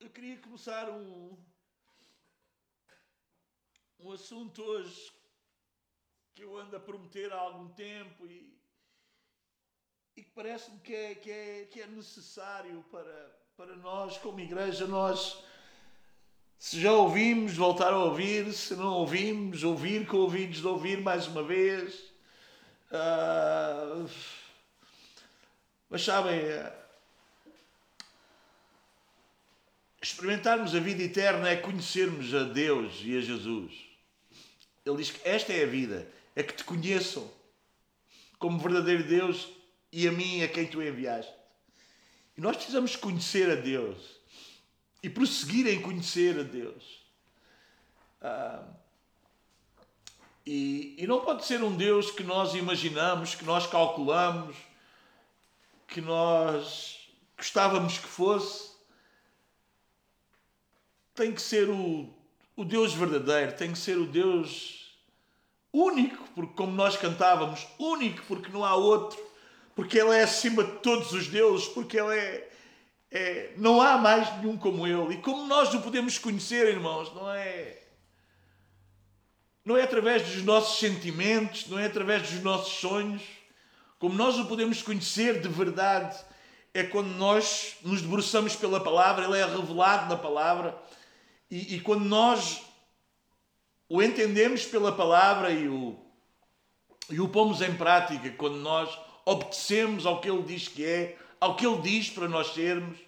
eu queria começar um, um assunto hoje que eu ando a prometer há algum tempo e, e que parece-me que é, que, é, que é necessário para, para nós, como igreja, nós, se já ouvimos, voltar a ouvir, se não ouvimos, ouvir com ouvidos de ouvir mais uma vez. Uh, mas sabem, experimentarmos a vida eterna é conhecermos a Deus e a Jesus. Ele diz que esta é a vida, é que te conheçam como verdadeiro Deus e a mim, a quem tu enviaste. E nós precisamos conhecer a Deus e prosseguir em conhecer a Deus. Ah, e, e não pode ser um Deus que nós imaginamos, que nós calculamos, que nós gostávamos que fosse. Tem que ser o, o Deus verdadeiro, tem que ser o Deus único, porque como nós cantávamos, único porque não há outro, porque Ele é acima de todos os deuses, porque Ele é, é não há mais nenhum como Ele. E como nós o podemos conhecer, irmãos, não é não é através dos nossos sentimentos, não é através dos nossos sonhos, como nós o podemos conhecer de verdade, é quando nós nos debruçamos pela palavra, ele é revelado na palavra, e, e quando nós o entendemos pela palavra e o, e o pomos em prática, quando nós obedecemos ao que ele diz que é, ao que ele diz para nós sermos.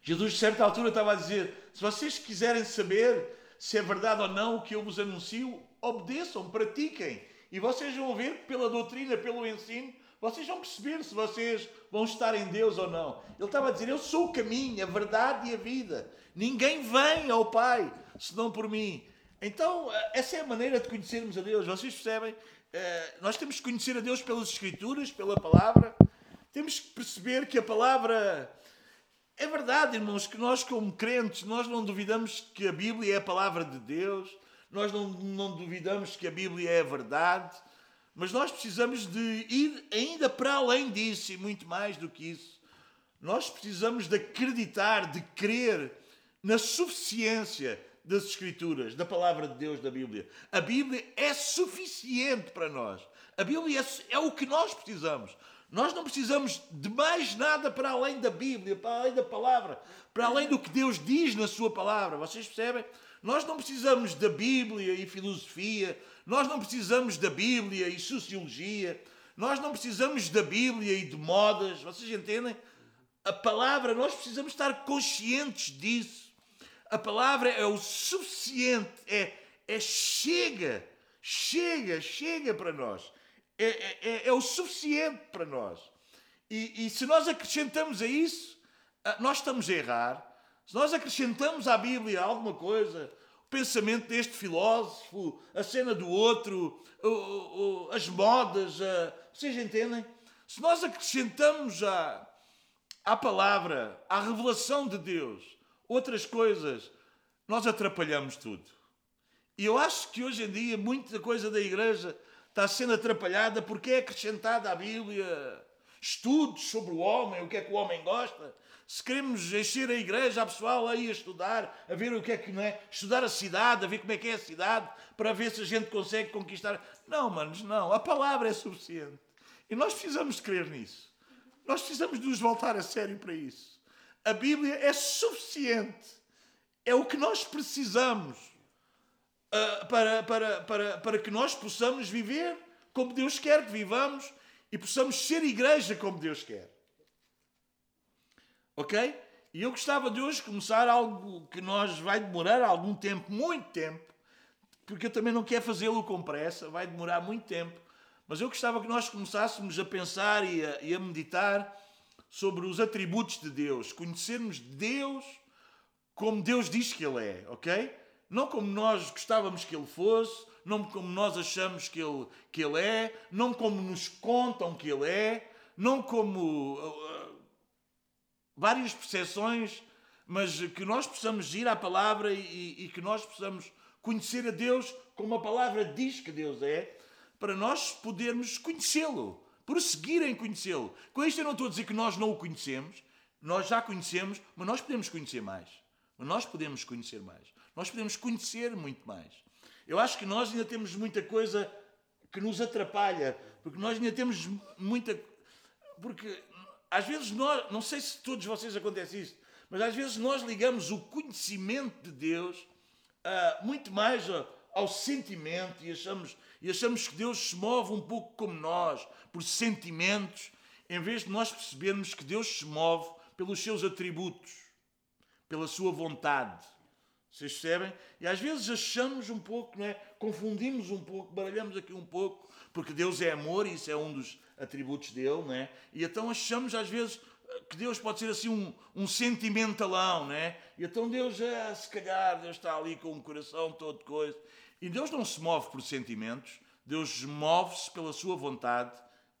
Jesus, de certa altura, estava a dizer: se vocês quiserem saber se é verdade ou não o que eu vos anuncio, obedeçam, pratiquem. E vocês vão ver pela doutrina, pelo ensino, vocês vão perceber se vocês vão estar em Deus ou não. Ele estava a dizer: Eu sou o caminho, a verdade e a vida. Ninguém vem ao Pai senão por mim. Então, eh, essa é a maneira de conhecermos a Deus. Vocês percebem? Eh, nós temos que conhecer a Deus pelas Escrituras, pela palavra. Temos que perceber que a palavra. É verdade, irmãos, que nós, como crentes, nós não duvidamos que a Bíblia é a palavra de Deus, nós não, não duvidamos que a Bíblia é a verdade, mas nós precisamos de ir ainda para além disso e muito mais do que isso. Nós precisamos de acreditar, de crer na suficiência das Escrituras, da palavra de Deus, da Bíblia. A Bíblia é suficiente para nós. A Bíblia é, é o que nós precisamos. Nós não precisamos de mais nada para além da Bíblia, para além da palavra, para além do que Deus diz na Sua palavra. Vocês percebem? Nós não precisamos da Bíblia e filosofia, nós não precisamos da Bíblia e sociologia, nós não precisamos da Bíblia e de modas. Vocês entendem? A palavra, nós precisamos estar conscientes disso. A palavra é o suficiente, é, é chega, chega, chega para nós. É, é, é, é o suficiente para nós. E, e se nós acrescentamos a isso, ah, nós estamos a errar. Se nós acrescentamos à Bíblia alguma coisa, o pensamento deste filósofo, a cena do outro, as modas, vocês entendem? Se nós acrescentamos à, à palavra, à revelação de Deus, outras coisas, nós atrapalhamos tudo. E eu acho que hoje em dia muita coisa da igreja está sendo atrapalhada porque é acrescentada à Bíblia estudos sobre o homem, o que é que o homem gosta. Se queremos encher a igreja, a pessoal aí a estudar, a ver o que é que não é, estudar a cidade, a ver como é que é a cidade, para ver se a gente consegue conquistar. Não, manos, não. A palavra é suficiente. E nós precisamos de crer nisso. Nós precisamos de nos voltar a sério para isso. A Bíblia é suficiente. É o que nós precisamos uh, para, para, para, para que nós possamos viver como Deus quer que vivamos e possamos ser igreja como Deus quer. Ok? E eu gostava de hoje começar algo que nós vai demorar algum tempo, muito tempo, porque eu também não quero fazê-lo com pressa, vai demorar muito tempo. Mas eu gostava que nós começássemos a pensar e a, e a meditar sobre os atributos de Deus, conhecermos Deus como Deus diz que Ele é, ok? Não como nós gostávamos que Ele fosse, não como nós achamos que Ele, que ele é, não como nos contam que Ele é, não como uh, várias percepções, mas que nós possamos ir à palavra e, e que nós possamos conhecer a Deus como a palavra diz que Deus é, para nós podermos conhecê-lo prosseguir em conhecê-lo. Com isto eu não estou a dizer que nós não o conhecemos, nós já conhecemos, mas nós podemos conhecer mais. Mas nós podemos conhecer mais. Nós podemos conhecer muito mais. Eu acho que nós ainda temos muita coisa que nos atrapalha, porque nós ainda temos muita. Porque às vezes nós, não sei se todos vocês acontece isso, mas às vezes nós ligamos o conhecimento de Deus uh, muito mais ao, ao sentimento e achamos, e achamos que Deus se move um pouco como nós, por sentimentos, em vez de nós percebermos que Deus se move pelos seus atributos, pela sua vontade. Vocês percebem? E às vezes achamos um pouco, não é? confundimos um pouco, baralhamos aqui um pouco, porque Deus é amor e isso é um dos atributos dele, não é? E então achamos às vezes que Deus pode ser assim um, um sentimentalão, né? E então Deus, é, se calhar, Deus está ali com o coração todo coisa. E Deus não se move por sentimentos, Deus move-se pela sua vontade,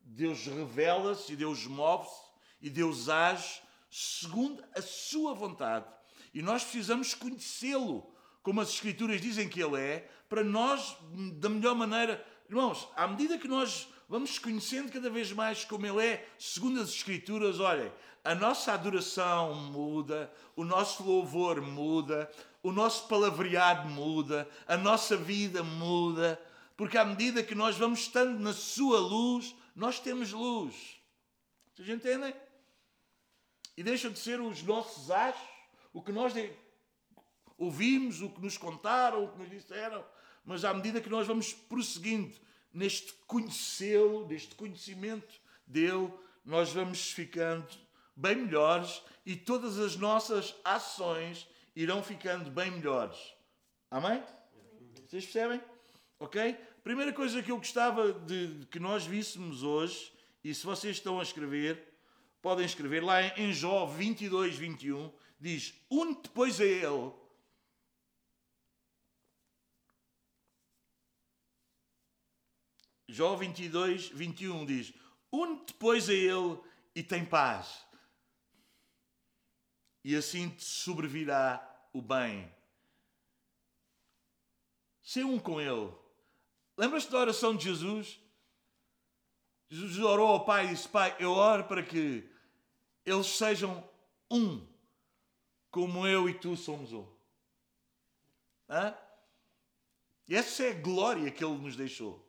Deus revela-se e Deus move-se e Deus age segundo a sua vontade. E nós precisamos conhecê-lo, como as Escrituras dizem que Ele é, para nós, da melhor maneira. Irmãos, à medida que nós vamos conhecendo cada vez mais como Ele é, segundo as Escrituras, olhem, a nossa adoração muda, o nosso louvor muda, o nosso palavreado muda, a nossa vida muda, porque à medida que nós vamos estando na Sua luz, nós temos luz. Vocês entendem? E deixam de ser os nossos achos, o que nós ouvimos, o que nos contaram, o que nos disseram, mas à medida que nós vamos prosseguindo neste conhecê-lo, neste conhecimento dele, nós vamos ficando bem melhores e todas as nossas ações irão ficando bem melhores. Amém? Vocês percebem? Ok? Primeira coisa que eu gostava de que nós víssemos hoje, e se vocês estão a escrever, podem escrever lá em Jó 22, 21, diz: Une depois a ele. Jó 22, 21 diz: Une depois a ele e tem paz e assim te sobrevirá o bem. Ser um com Ele. Lembras-te da oração de Jesus? Jesus orou ao Pai e disse: Pai, eu oro para que eles sejam um, como eu e tu somos um. Hã? Essa é a glória que Ele nos deixou.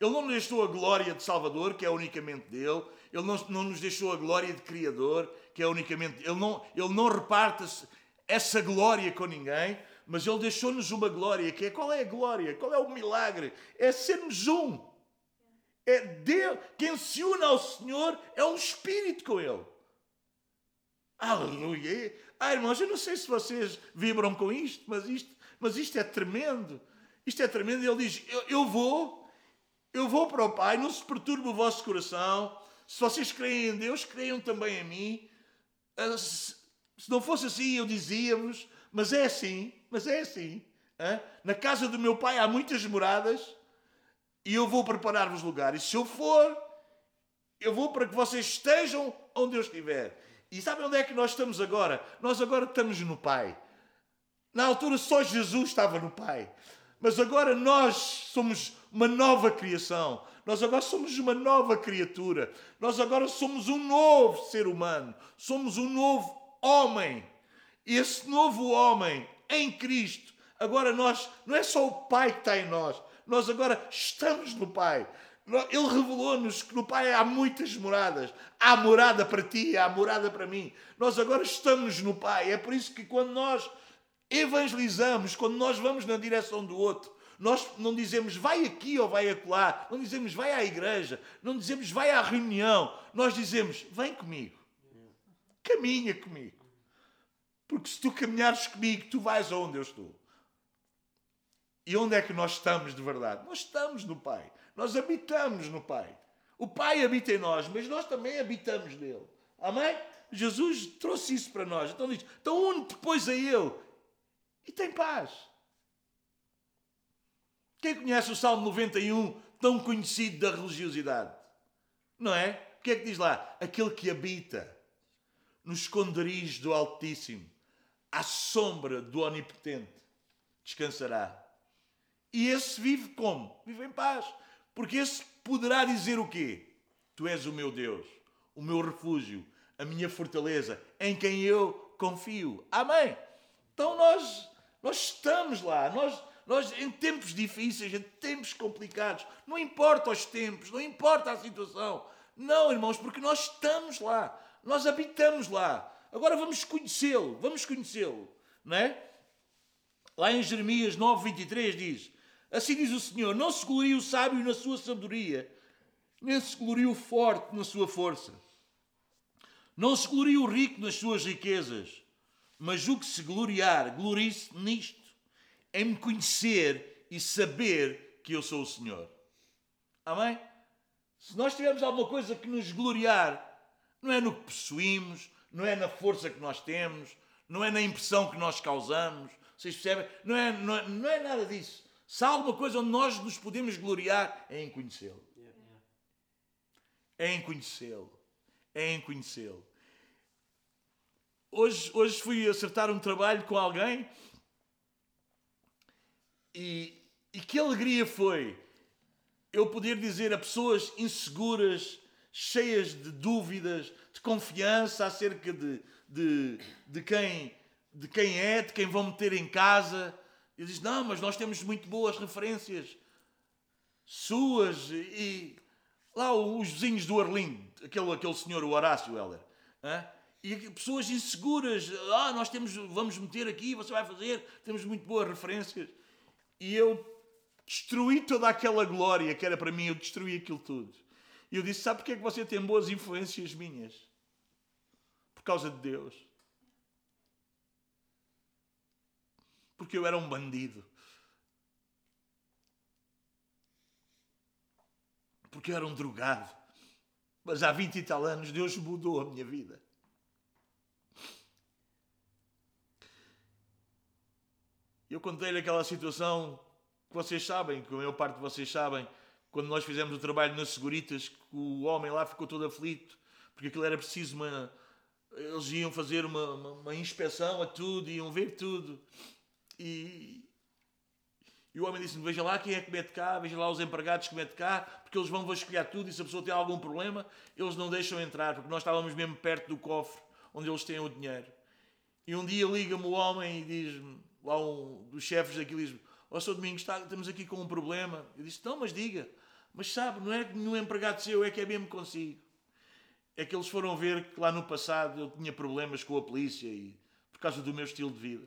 Ele não nos deixou a glória de Salvador, que é unicamente dele. Ele não, não nos deixou a glória de Criador, que é unicamente. Ele não, ele não reparte essa glória com ninguém, mas Ele deixou-nos uma glória, que é qual é a glória? Qual é o milagre? É sermos um. É Deus, quem se une ao Senhor é um espírito com Ele. Aleluia! Ah, irmãos, eu não sei se vocês vibram com isto, mas isto, mas isto é tremendo. Isto é tremendo. Ele diz: Eu, eu vou, eu vou para o Pai, não se perturbe o vosso coração. Se vocês creem em Deus, creiam também em mim. Ah, se não fosse assim, eu dizia-vos, mas é assim, mas é assim. Na casa do meu pai há muitas moradas e eu vou preparar-vos lugar. E se eu for, eu vou para que vocês estejam onde eu estiver. E sabem onde é que nós estamos agora? Nós agora estamos no Pai. Na altura só Jesus estava no Pai. Mas agora nós somos uma nova criação. Nós agora somos uma nova criatura. Nós agora somos um novo ser humano. Somos um novo homem. E esse novo homem em Cristo, agora nós, não é só o Pai que está em nós, nós agora estamos no Pai. Ele revelou-nos que no Pai há muitas moradas. Há morada para ti, há morada para mim. Nós agora estamos no Pai. É por isso que quando nós evangelizamos, quando nós vamos na direção do outro, nós não dizemos vai aqui ou vai acolá, não dizemos vai à igreja, não dizemos vai à reunião, nós dizemos vem comigo, caminha comigo. Porque se tu caminhares comigo, tu vais aonde eu estou. E onde é que nós estamos de verdade? Nós estamos no Pai. Nós habitamos no Pai. O Pai habita em nós, mas nós também habitamos nele. Amém? Jesus trouxe isso para nós. Então diz: então une depois a Ele e tem paz. Quem conhece o Salmo 91, tão conhecido da religiosidade? Não é? O que é que diz lá? Aquele que habita no esconderijo do Altíssimo, à sombra do Onipotente, descansará. E esse vive como? Vive em paz. Porque esse poderá dizer o quê? Tu és o meu Deus, o meu refúgio, a minha fortaleza, em quem eu confio. Amém? Então nós, nós estamos lá, nós, nós em tempos difíceis, em tempos complicados, não importa os tempos, não importa a situação. Não, irmãos, porque nós estamos lá, nós habitamos lá. Agora vamos conhecê-lo, vamos conhecê-lo, não é? Lá em Jeremias 9, 23 diz: Assim diz o Senhor: Não se glorie o sábio na sua sabedoria, nem se glorie o forte na sua força. Não se glorie o rico nas suas riquezas, mas o que se gloriar, glorie-se nisto, em me conhecer e saber que eu sou o Senhor. Amém? Se nós tivermos alguma coisa que nos gloriar, não é no que possuímos, não é na força que nós temos, não é na impressão que nós causamos, vocês percebem? Não é, não é, não é nada disso. Se há alguma coisa onde nós nos podemos gloriar, é em conhecê-lo. É em conhecê-lo. É em conhecê-lo. Hoje, hoje fui acertar um trabalho com alguém e, e que alegria foi eu poder dizer a pessoas inseguras, cheias de dúvidas, de confiança acerca de, de, de quem de quem é, de quem vão meter em casa. E diz: Não, mas nós temos muito boas referências suas. E lá os vizinhos do Arlindo, aquele, aquele senhor, o Horácio Heller, hein? e pessoas inseguras: Ah, nós temos, vamos meter aqui, você vai fazer, temos muito boas referências. E eu destruí toda aquela glória que era para mim, eu destruí aquilo tudo. E eu disse: Sabe porque é que você tem boas influências minhas? Por causa de Deus. porque eu era um bandido. Porque eu era um drogado. Mas há 20 e tal anos Deus mudou a minha vida. Eu contei-lhe aquela situação que vocês sabem, que a maior parte de vocês sabem, quando nós fizemos o trabalho nas Seguritas, que o homem lá ficou todo aflito, porque aquilo era preciso uma. Eles iam fazer uma, uma, uma inspeção a tudo, iam ver tudo. E, e o homem disse-me: Veja lá quem é que mete cá, veja lá os empregados que mete cá, porque eles vão vasculhar tudo e se a pessoa tem algum problema, eles não deixam entrar, porque nós estávamos mesmo perto do cofre onde eles têm o dinheiro. E um dia liga-me o homem e diz-me, lá um dos chefes daqui, diz-me: Ó, oh, Sr. Domingos, está, estamos aqui com um problema. Eu disse: Não, mas diga. Mas sabe, não é que nenhum empregado seu, é que é mesmo consigo. É que eles foram ver que lá no passado eu tinha problemas com a polícia e por causa do meu estilo de vida.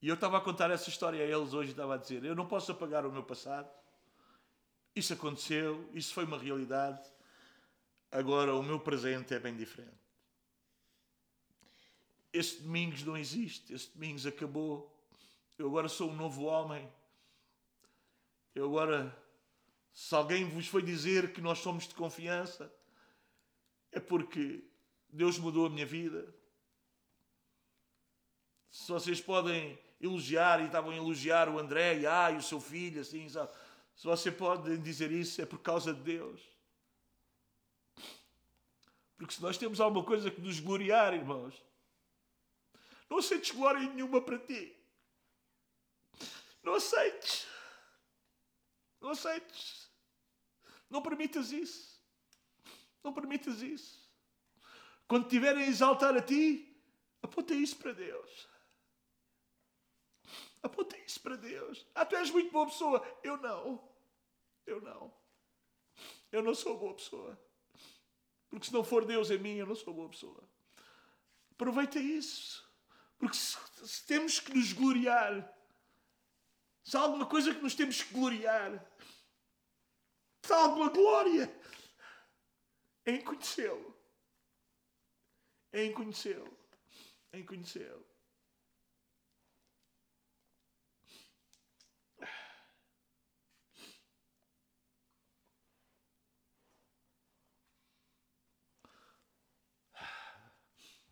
E eu estava a contar essa história a eles hoje estava a dizer: Eu não posso apagar o meu passado. Isso aconteceu, isso foi uma realidade. Agora o meu presente é bem diferente. Este domingo não existe, este domingo acabou. Eu agora sou um novo homem. Eu agora, se alguém vos foi dizer que nós somos de confiança, é porque Deus mudou a minha vida. Se vocês podem elogiar e estavam a elogiar o André e, ah, e o seu filho, assim, sabe? Se você pode dizer isso, é por causa de Deus. Porque se nós temos alguma coisa que nos gloriar, irmãos, não aceites glória nenhuma para ti. Não aceites. Não aceites. Não permitas isso. Não permitas isso. Quando tiverem a exaltar a ti, aponta isso para Deus. Aponta isso para Deus. Ah, tu és muito boa pessoa. Eu não. Eu não. Eu não sou boa pessoa. Porque se não for Deus em mim, eu não sou boa pessoa. Aproveita isso. Porque se, se temos que nos gloriar, se há alguma coisa que nos temos que gloriar, se há alguma glória, é em conhecê-lo. É em conhecê-lo. É em conhecê-lo.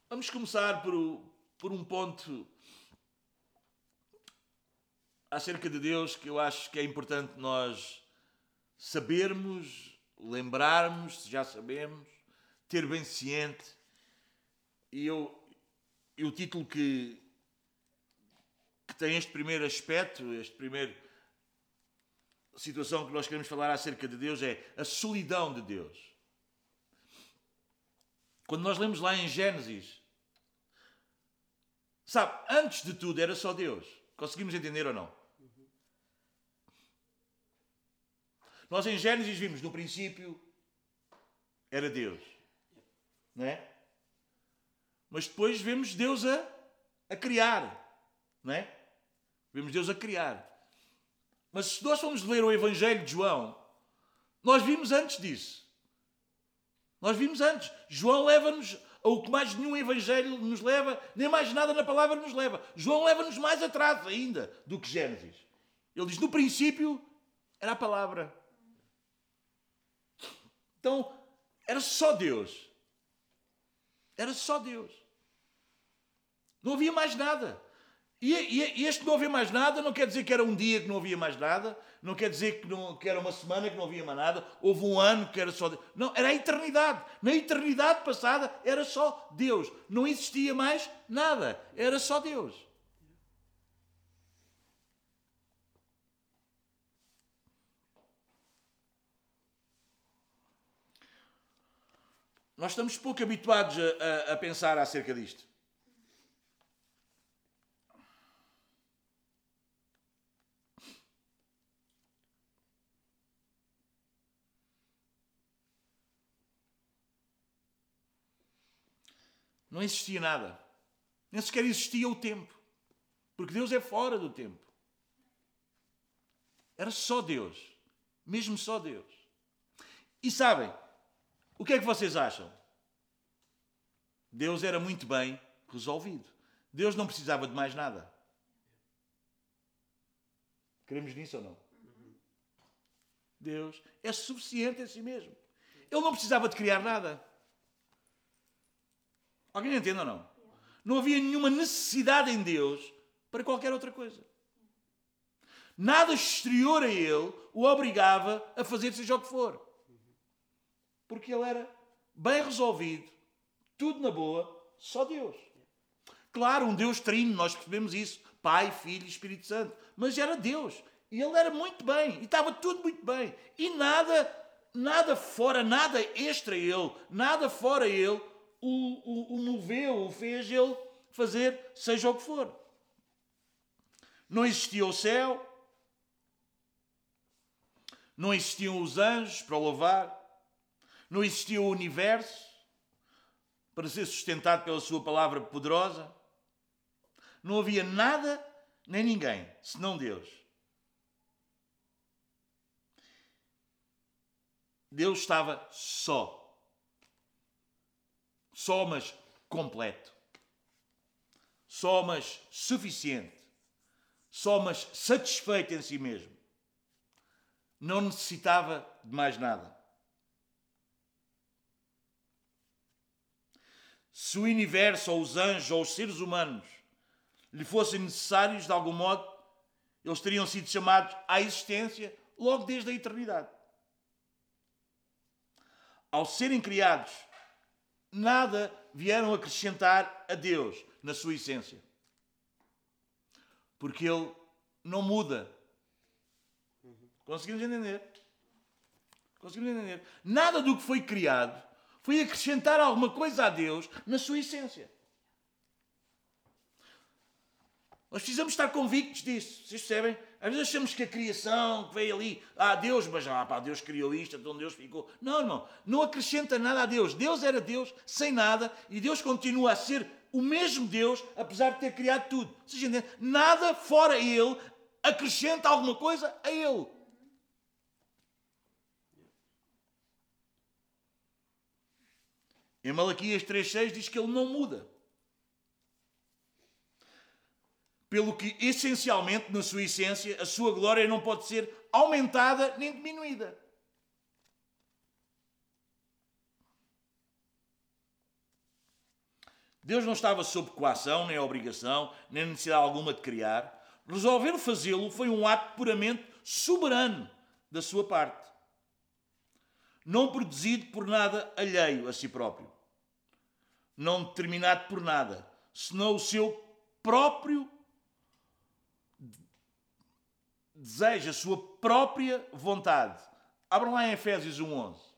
Vamos começar por, por um ponto acerca de Deus que eu acho que é importante nós sabermos, lembrarmos, se já sabemos, ter bem ciente. E, eu, e o título que, que tem este primeiro aspecto, este primeiro situação que nós queremos falar acerca de Deus é a solidão de Deus. Quando nós lemos lá em Gênesis, sabe, antes de tudo era só Deus. Conseguimos entender ou não? Nós em Gênesis vimos no princípio era Deus, não é? Mas depois vemos Deus a, a criar, não é? Vemos Deus a criar. Mas se nós formos ler o Evangelho de João, nós vimos antes disso. Nós vimos antes. João leva-nos ao que mais nenhum Evangelho nos leva, nem mais nada na palavra nos leva. João leva-nos mais atrás ainda do que Gênesis. Ele diz: no princípio era a palavra. Então, era só Deus. Era só Deus. Não havia mais nada. E, e, e, este não havia mais nada não quer dizer que era um dia que não havia mais nada, não quer dizer que, não, que era uma semana que não havia mais nada, houve um ano que era só Deus. Não, era a eternidade. Na eternidade passada era só Deus. Não existia mais nada. Era só Deus. Nós estamos pouco habituados a, a, a pensar acerca disto. Não existia nada. Nem sequer existia o tempo. Porque Deus é fora do tempo. Era só Deus. Mesmo só Deus. E sabem, o que é que vocês acham? Deus era muito bem resolvido. Deus não precisava de mais nada. Queremos nisso ou não? Deus é suficiente a si mesmo. Ele não precisava de criar nada. Alguém entende ou não? Não havia nenhuma necessidade em Deus para qualquer outra coisa. Nada exterior a ele o obrigava a fazer seja o que for porque ele era bem resolvido, tudo na boa, só Deus. Claro, um Deus trino, nós percebemos isso, Pai, Filho e Espírito Santo, mas era Deus. E ele era muito bem, e estava tudo muito bem. E nada, nada fora, nada extra ele, nada fora ele, o, o, o moveu, o fez ele fazer seja o que for. Não existia o céu, não existiam os anjos para louvar, não existia o universo para ser sustentado pela sua palavra poderosa. Não havia nada nem ninguém senão Deus. Deus estava só. Só, mas completo. Só, mas suficiente. Só, mas satisfeito em si mesmo. Não necessitava de mais nada. se o universo, ou os anjos, ou os seres humanos lhe fossem necessários de algum modo, eles teriam sido chamados à existência logo desde a eternidade. Ao serem criados, nada vieram acrescentar a Deus na sua essência. Porque Ele não muda. Conseguimos entender? Conseguimos entender? Nada do que foi criado foi acrescentar alguma coisa a Deus na sua essência. Nós precisamos estar convictos disso. Vocês percebem? Às vezes achamos que a criação que veio ali, ah, Deus, mas ah, pá, Deus criou isto, então Deus ficou. Não, irmão, não acrescenta nada a Deus. Deus era Deus sem nada e Deus continua a ser o mesmo Deus, apesar de ter criado tudo. Vocês? Nada fora Ele acrescenta alguma coisa a Ele. Em Malaquias 3,6 diz que ele não muda. Pelo que, essencialmente, na sua essência, a sua glória não pode ser aumentada nem diminuída. Deus não estava sob coação, nem obrigação, nem necessidade alguma de criar. Resolver fazê-lo foi um ato puramente soberano da sua parte não produzido por nada alheio a si próprio, não determinado por nada, senão o seu próprio desejo, a sua própria vontade. Abram lá em Efésios 1.11.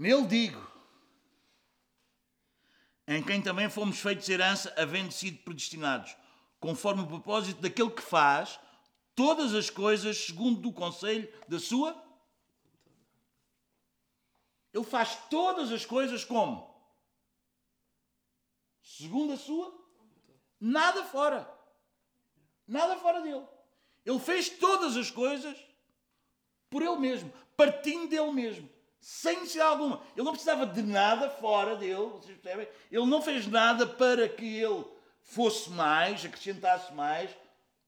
Nele digo, em quem também fomos feitos herança, havendo sido predestinados, conforme o propósito daquele que faz todas as coisas segundo o conselho da sua. Ele faz todas as coisas como? Segundo a sua? Nada fora. Nada fora dele. Ele fez todas as coisas por ele mesmo, partindo dele mesmo, sem necessidade alguma. Ele não precisava de nada fora dele, vocês percebem? Ele não fez nada para que ele fosse mais, acrescentasse mais,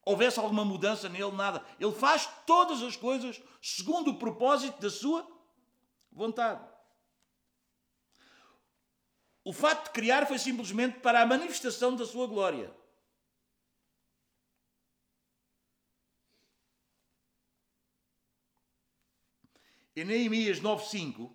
houvesse alguma mudança nele, nada. Ele faz todas as coisas segundo o propósito da sua vontade. O facto de criar foi simplesmente para a manifestação da sua glória. Em Neemias 9.5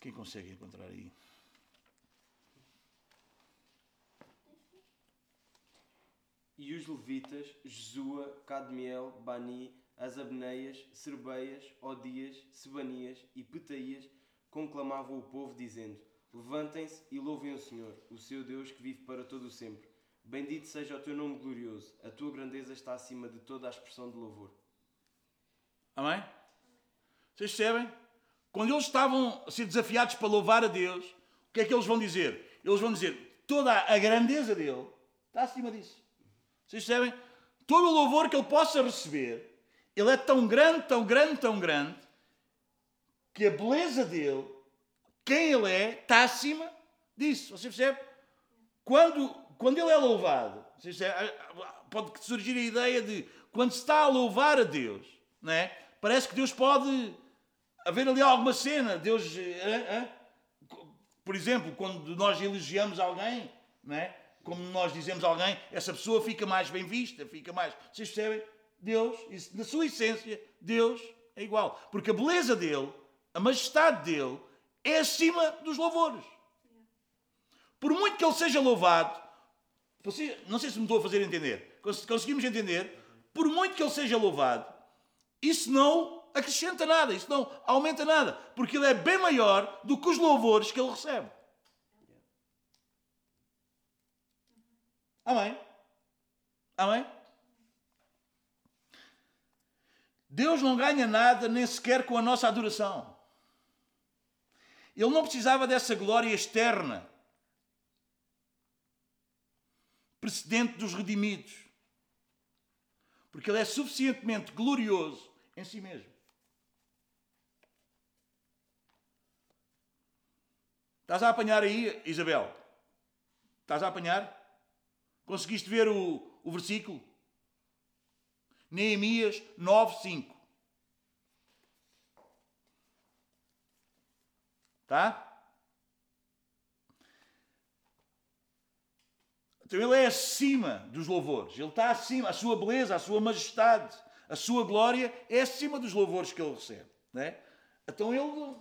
Quem consegue encontrar aí? E os levitas, Jesua, Cadmiel, Bani, as Abneias, Serbeias, Odias, Sebanias e Petaías conclamavam o povo, dizendo: Levantem-se e louvem o Senhor, o seu Deus que vive para todo o sempre. Bendito seja o teu nome glorioso, a tua grandeza está acima de toda a expressão de louvor. Amém? Vocês percebem? Quando eles estavam a ser desafiados para louvar a Deus, o que é que eles vão dizer? Eles vão dizer: toda a grandeza dele está acima disso. Vocês percebem? Todo o louvor que ele possa receber ele é tão grande, tão grande, tão grande, que a beleza dele, quem ele é, está acima disso. Você percebe? Quando, quando ele é louvado, pode surgir a ideia de quando se está a louvar a Deus, não é? parece que Deus pode haver ali alguma cena. Deus, por exemplo, quando nós elogiamos alguém, não é? como nós dizemos a alguém, essa pessoa fica mais bem vista, fica mais. Vocês percebem? Deus, na sua essência, Deus é igual. Porque a beleza dele, a majestade dele, é acima dos louvores. Por muito que ele seja louvado, não sei se me estou a fazer entender, conseguimos entender, por muito que ele seja louvado, isso não acrescenta nada, isso não aumenta nada, porque ele é bem maior do que os louvores que ele recebe. Amém? Amém? Deus não ganha nada nem sequer com a nossa adoração. Ele não precisava dessa glória externa, precedente dos redimidos, porque Ele é suficientemente glorioso em si mesmo. Estás a apanhar aí, Isabel? Estás a apanhar? Conseguiste ver o, o versículo? Neemias 9, 5. Tá? Então ele é acima dos louvores. Ele está acima. A sua beleza, a sua majestade, a sua glória é acima dos louvores que ele recebe. Né? Então ele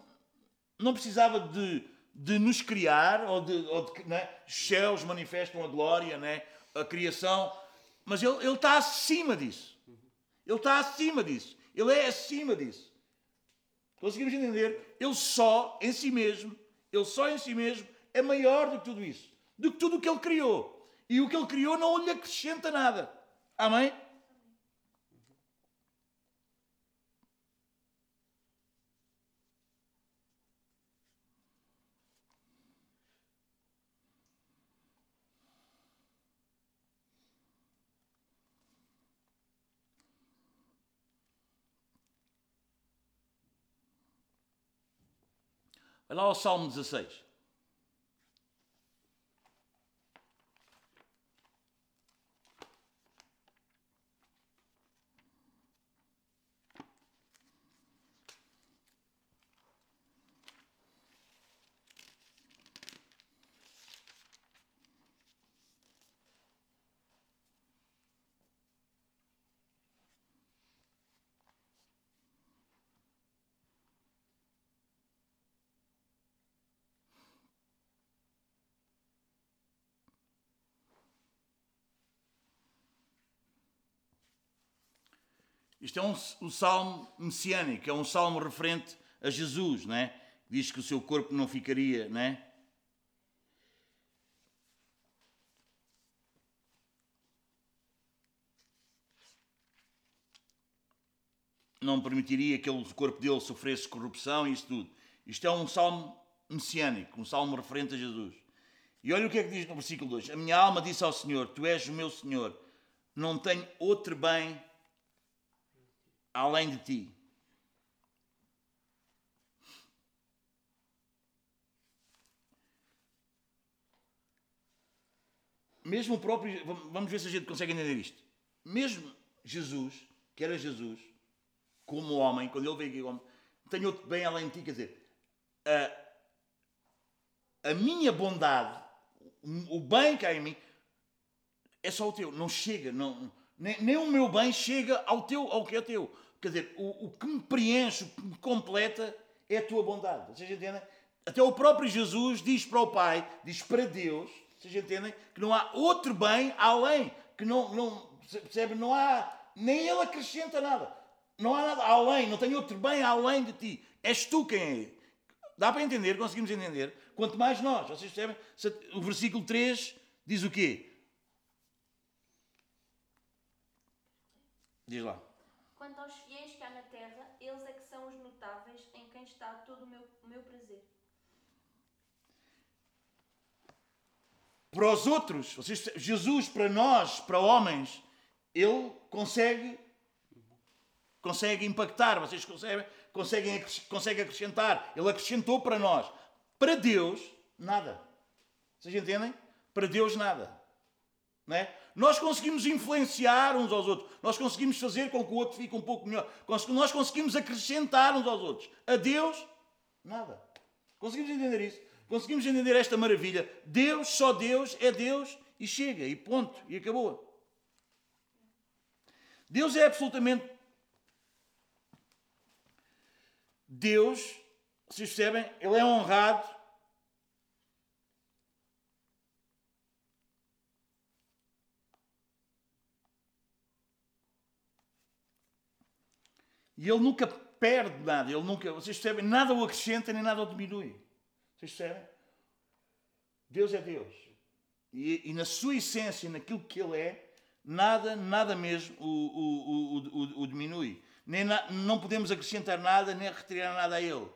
não precisava de, de nos criar, ou de, ou de né? os céus manifestam a glória, né? a criação, mas ele, ele está acima disso. Ele está acima disso. Ele é acima disso. Conseguimos entender? Ele só em si mesmo, ele só em si mesmo é maior do que tudo isso. Do que tudo o que ele criou. E o que ele criou não lhe acrescenta nada. Amém? Vai lá ao Salmo 16. Isto é um, um salmo messiânico, é um salmo referente a Jesus, não é? Diz que o seu corpo não ficaria, não é? Não permitiria que o corpo dele sofresse corrupção e isso tudo. Isto é um salmo messiânico, um salmo referente a Jesus. E olha o que é que diz no versículo 2: A minha alma disse ao Senhor: Tu és o meu Senhor, não tenho outro bem além de ti. Mesmo o próprio, vamos ver se a gente consegue entender isto. Mesmo Jesus, que era Jesus, como homem, quando ele veio aqui como tenho outro bem além de ti, quer dizer, a, a minha bondade, o bem que há em mim, é só o teu, não chega, não, nem, nem o meu bem chega ao teu, ao que é teu. Quer dizer, o, o que me preenche, o que me completa é a tua bondade. Vocês entendem? Até o próprio Jesus diz para o Pai, diz para Deus, vocês entendem? Que não há outro bem além, que não, não percebe? Não há, nem ele acrescenta nada. Não há nada além, não tem outro bem além de ti. És tu quem é. Dá para entender, conseguimos entender. Quanto mais nós, vocês percebem? O versículo 3 diz o quê? Diz lá. Quanto aos fiéis que há na terra, eles é que são os notáveis em quem está todo o meu, o meu prazer. Para os outros, Jesus, para nós, para homens, ele consegue consegue impactar, vocês conseguem, conseguem, conseguem acrescentar. Ele acrescentou para nós. Para Deus, nada. Vocês entendem? Para Deus, nada. Não é? Nós conseguimos influenciar uns aos outros. Nós conseguimos fazer com que o outro fique um pouco melhor. Nós conseguimos acrescentar uns aos outros. A Deus, nada. Conseguimos entender isso? Conseguimos entender esta maravilha. Deus, só Deus, é Deus e chega, e ponto, e acabou. Deus é absolutamente. Deus, vocês percebem, Ele é honrado E ele nunca perde nada, ele nunca, vocês percebem, nada o acrescenta nem nada o diminui. Vocês percebem? Deus é Deus. E, e na sua essência, naquilo que ele é, nada, nada mesmo o, o, o, o diminui. Nem na, não podemos acrescentar nada, nem retirar nada a ele.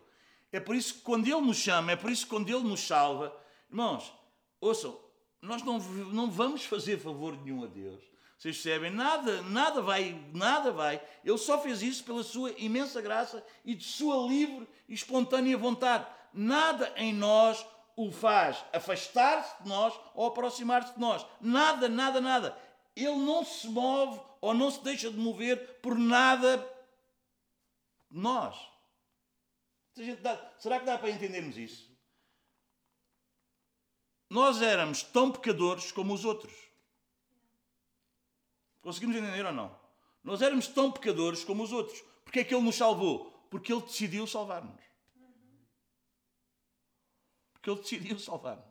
É por isso que quando ele nos chama, é por isso que quando ele nos salva, irmãos, ouçam, nós não, não vamos fazer favor nenhum a Deus. Vocês percebem? Nada, nada vai, nada vai. Ele só fez isso pela sua imensa graça e de sua livre e espontânea vontade. Nada em nós o faz afastar-se de nós ou aproximar-se de nós. Nada, nada, nada. Ele não se move ou não se deixa de mover por nada de nós. Será que dá para entendermos isso? Nós éramos tão pecadores como os outros. Conseguimos entender ou não? Nós éramos tão pecadores como os outros. Porque é que Ele nos salvou? Porque Ele decidiu salvar-nos. Porque Ele decidiu salvar-nos.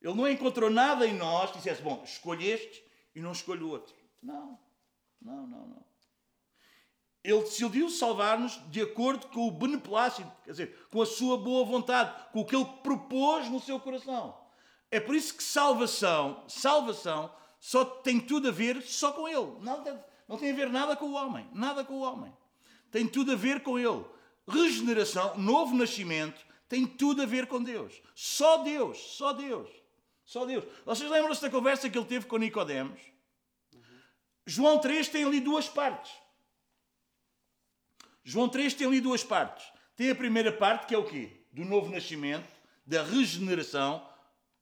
Ele não encontrou nada em nós que dissesse, bom, escolhe este e não escolho o outro. Não, não, não, não. Ele decidiu salvar-nos de acordo com o beneplácito, quer dizer, com a sua boa vontade, com o que ele propôs no seu coração. É por isso que salvação, salvação só tem tudo a ver só com ele. Nada, não tem a ver nada com o homem. Nada com o homem. Tem tudo a ver com ele. Regeneração, novo nascimento, tem tudo a ver com Deus. Só Deus, só Deus. Só Deus. Vocês lembram-se da conversa que ele teve com Nicodemos? João 3 tem ali duas partes. João 3 tem ali duas partes. Tem a primeira parte, que é o quê? Do novo nascimento, da regeneração,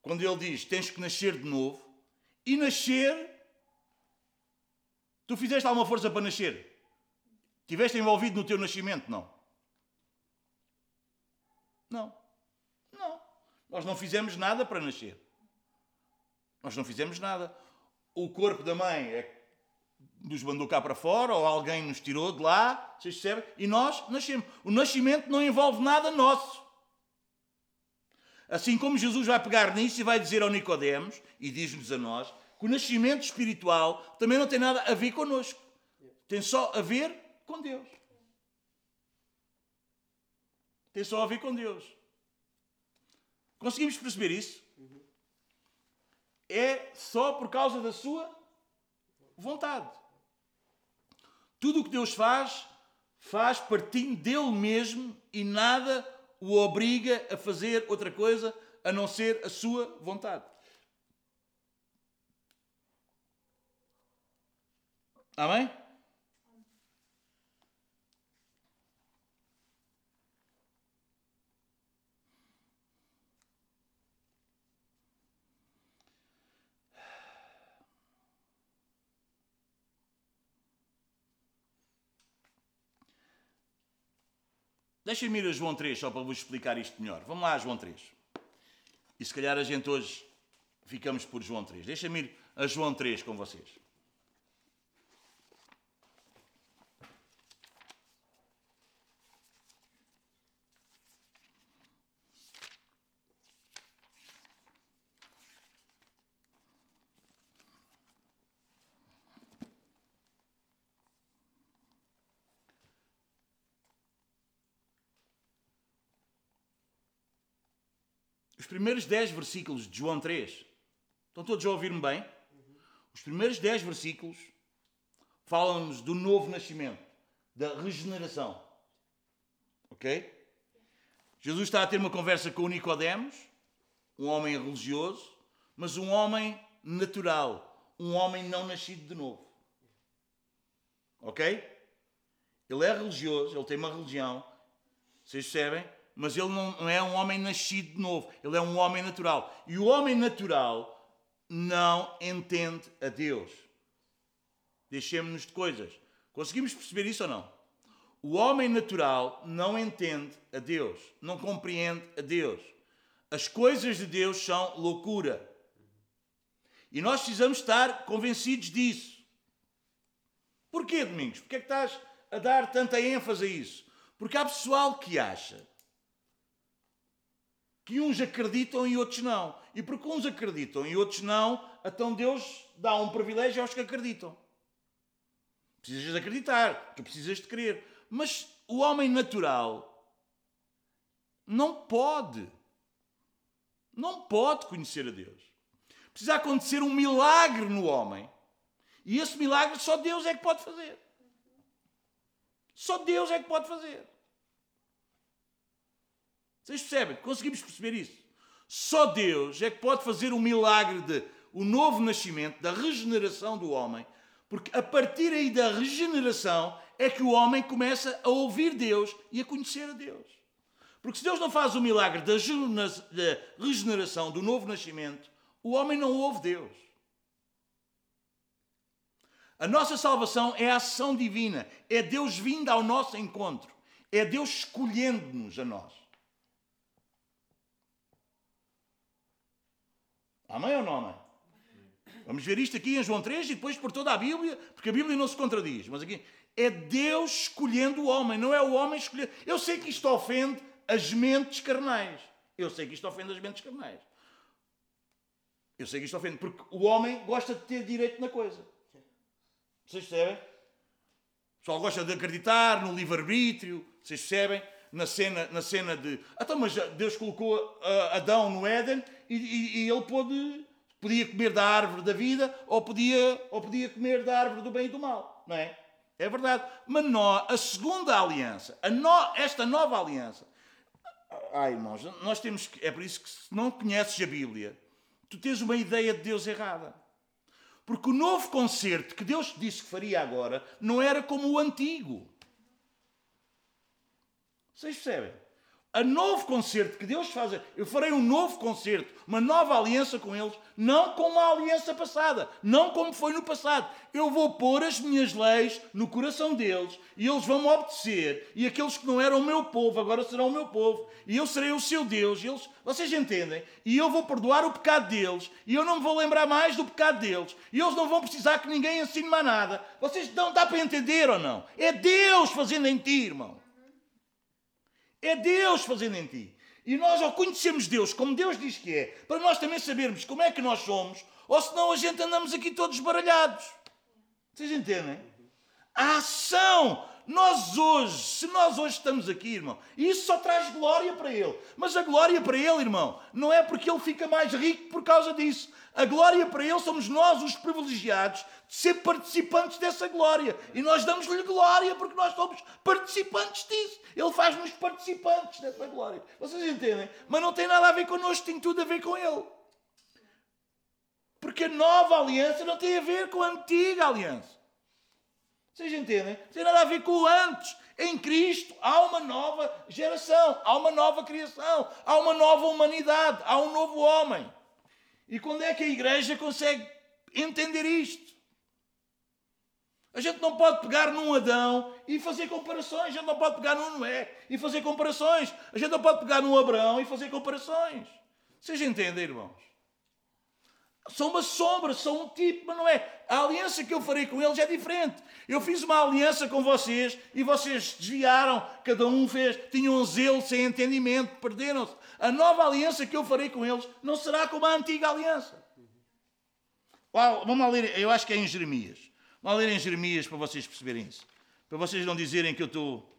quando ele diz: tens que nascer de novo e nascer. Tu fizeste alguma força para nascer? Tiveste envolvido no teu nascimento? Não. Não. Não. Nós não fizemos nada para nascer. Nós não fizemos nada. O corpo da mãe é nos mandou cá para fora ou alguém nos tirou de lá, vocês percebem? E nós nascemos. O nascimento não envolve nada nosso. Assim como Jesus vai pegar nisso e vai dizer ao Nicodemos, e diz-nos a nós, que o nascimento espiritual também não tem nada a ver connosco. Tem só a ver com Deus. Tem só a ver com Deus. Conseguimos perceber isso? É só por causa da sua vontade. Tudo o que Deus faz, faz partindo dele mesmo e nada o obriga a fazer outra coisa a não ser a sua vontade. Amém? Deixem-me ir a João 3 só para vos explicar isto melhor. Vamos lá João 3. E se calhar a gente hoje ficamos por João 3. Deixem-me ir a João 3 com vocês. Os primeiros 10 versículos de João 3, estão todos a ouvir-me bem? Os primeiros 10 versículos falam-nos do novo nascimento, da regeneração. Ok? Jesus está a ter uma conversa com Nicodemos, um homem religioso, mas um homem natural, um homem não nascido de novo. Ok? Ele é religioso, ele tem uma religião, vocês percebem? Mas ele não é um homem nascido de novo, ele é um homem natural. E o homem natural não entende a Deus. Deixemos-nos de coisas. Conseguimos perceber isso ou não? O homem natural não entende a Deus, não compreende a Deus. As coisas de Deus são loucura. E nós precisamos estar convencidos disso. Porquê, Domingos? Porquê é que estás a dar tanta ênfase a isso? Porque há pessoal que acha que uns acreditam e outros não. E porque uns acreditam e outros não, então Deus dá um privilégio aos que acreditam. Precisas de acreditar, tu precisas de crer. Mas o homem natural não pode. Não pode conhecer a Deus. Precisa acontecer um milagre no homem. E esse milagre só Deus é que pode fazer. Só Deus é que pode fazer. Vocês percebem? Conseguimos perceber isso? Só Deus é que pode fazer o milagre de o novo nascimento, da regeneração do homem, porque a partir aí da regeneração é que o homem começa a ouvir Deus e a conhecer a Deus. Porque se Deus não faz o milagre da regeneração, do novo nascimento, o homem não ouve Deus. A nossa salvação é a ação divina, é Deus vindo ao nosso encontro, é Deus escolhendo-nos a nós. Amém ou não amém? Vamos ver isto aqui em João 3 e depois por toda a Bíblia, porque a Bíblia não se contradiz. Mas aqui é Deus escolhendo o homem, não é o homem escolhendo. Eu sei que isto ofende as mentes carnais. Eu sei que isto ofende as mentes carnais. Eu sei que isto ofende, porque o homem gosta de ter direito na coisa. Vocês percebem? O pessoal gosta de acreditar no livre-arbítrio. Vocês percebem? Na cena, na cena de. Então, mas Deus colocou uh, Adão no Éden e, e, e ele pôde, podia comer da árvore da vida ou podia, ou podia comer da árvore do bem e do mal, não é? É verdade. Mas nós, a segunda aliança, a no, esta nova aliança, ai irmãos, nós temos que, é por isso que se não conheces a Bíblia, tu tens uma ideia de Deus errada. Porque o novo concerto que Deus disse que faria agora não era como o antigo. Vocês percebem? a novo concerto que Deus faz, eu farei um novo concerto, uma nova aliança com eles, não como a aliança passada, não como foi no passado. Eu vou pôr as minhas leis no coração deles e eles vão me obedecer. E aqueles que não eram o meu povo agora serão o meu povo, e eu serei o seu Deus. Eles, vocês entendem? E eu vou perdoar o pecado deles, e eu não me vou lembrar mais do pecado deles, e eles não vão precisar que ninguém ensine mais nada. Vocês não dá para entender ou não? É Deus fazendo em ti, irmão. É Deus fazendo em ti. E nós, ao conhecermos Deus como Deus diz que é, para nós também sabermos como é que nós somos, ou senão a gente andamos aqui todos baralhados. Vocês entendem? A ação. Nós hoje, se nós hoje estamos aqui, irmão, isso só traz glória para Ele. Mas a glória para Ele, irmão, não é porque Ele fica mais rico por causa disso. A glória para Ele somos nós, os privilegiados, de ser participantes dessa glória. E nós damos-lhe glória porque nós somos participantes disso. Ele faz-nos participantes dessa glória. Vocês entendem? Mas não tem nada a ver connosco, tem tudo a ver com Ele. Porque a nova aliança não tem a ver com a antiga aliança. Vocês entendem? Não tem nada a ver com o antes. Em Cristo há uma nova geração, há uma nova criação, há uma nova humanidade, há um novo homem. E quando é que a igreja consegue entender isto? A gente não pode pegar num Adão e fazer comparações. A gente não pode pegar num Noé e fazer comparações. A gente não pode pegar num Abraão e fazer comparações. Vocês entendem, irmãos? São uma sombra, são um tipo, mas não é. A aliança que eu farei com eles é diferente. Eu fiz uma aliança com vocês e vocês desviaram, cada um fez, tinham um zelo sem entendimento, perderam-se. A nova aliança que eu farei com eles não será como a antiga aliança. Vamos lá ler, eu acho que é em Jeremias. Vamos ler em Jeremias para vocês perceberem isso. Para vocês não dizerem que eu estou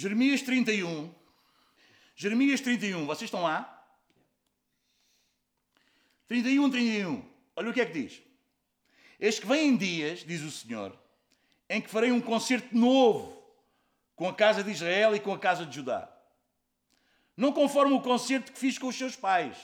Jeremias 31. Jeremias 31, vocês estão lá? 31, 31. Olha o que é que diz. Eis que vêm dias, diz o Senhor, em que farei um concerto novo com a casa de Israel e com a casa de Judá. Não conforme o concerto que fiz com os seus pais,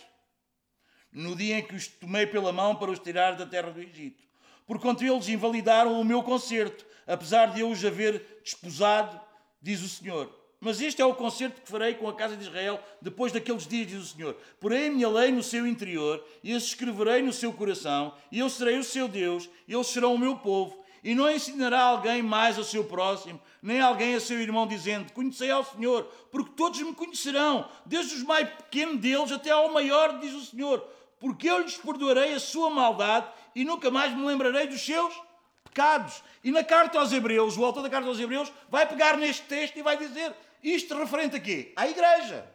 no dia em que os tomei pela mão para os tirar da terra do Egito. Porquanto eles invalidaram o meu concerto, apesar de eu os haver desposado diz o Senhor. Mas este é o concerto que farei com a casa de Israel depois daqueles dias, diz o Senhor. Porém a minha lei no seu interior, e as escreverei no seu coração, e eu serei o seu Deus, e eles serão o meu povo. E não ensinará alguém mais ao seu próximo, nem alguém a seu irmão, dizendo: Conhecei ao Senhor, porque todos me conhecerão, desde os mais pequenos deles até ao maior, diz o Senhor. Porque eu lhes perdoarei a sua maldade e nunca mais me lembrarei dos seus pecados. E na carta aos Hebreus, o autor da carta aos Hebreus vai pegar neste texto e vai dizer isto referente a quê? À igreja.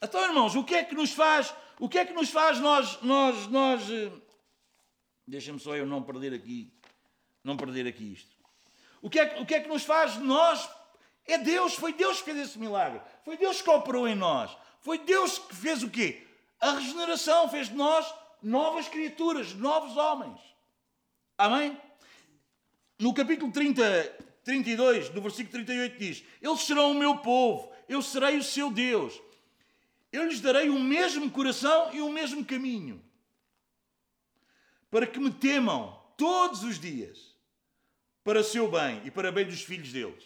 Então, irmãos, o que é que nos faz, o que é que nos faz nós, nós, nós, eh, deixa-me só eu não perder aqui, não perder aqui isto. O que, é, o que é que nos faz nós? É Deus, foi Deus que fez esse milagre. Foi Deus que operou em nós. Foi Deus que fez o quê? A regeneração fez de nós novas criaturas, novos homens. Amém? No capítulo 30, 32, no versículo 38 diz: Eles serão o meu povo, eu serei o seu Deus. Eu lhes darei o mesmo coração e o mesmo caminho, para que me temam todos os dias, para seu bem e para bem dos filhos deles.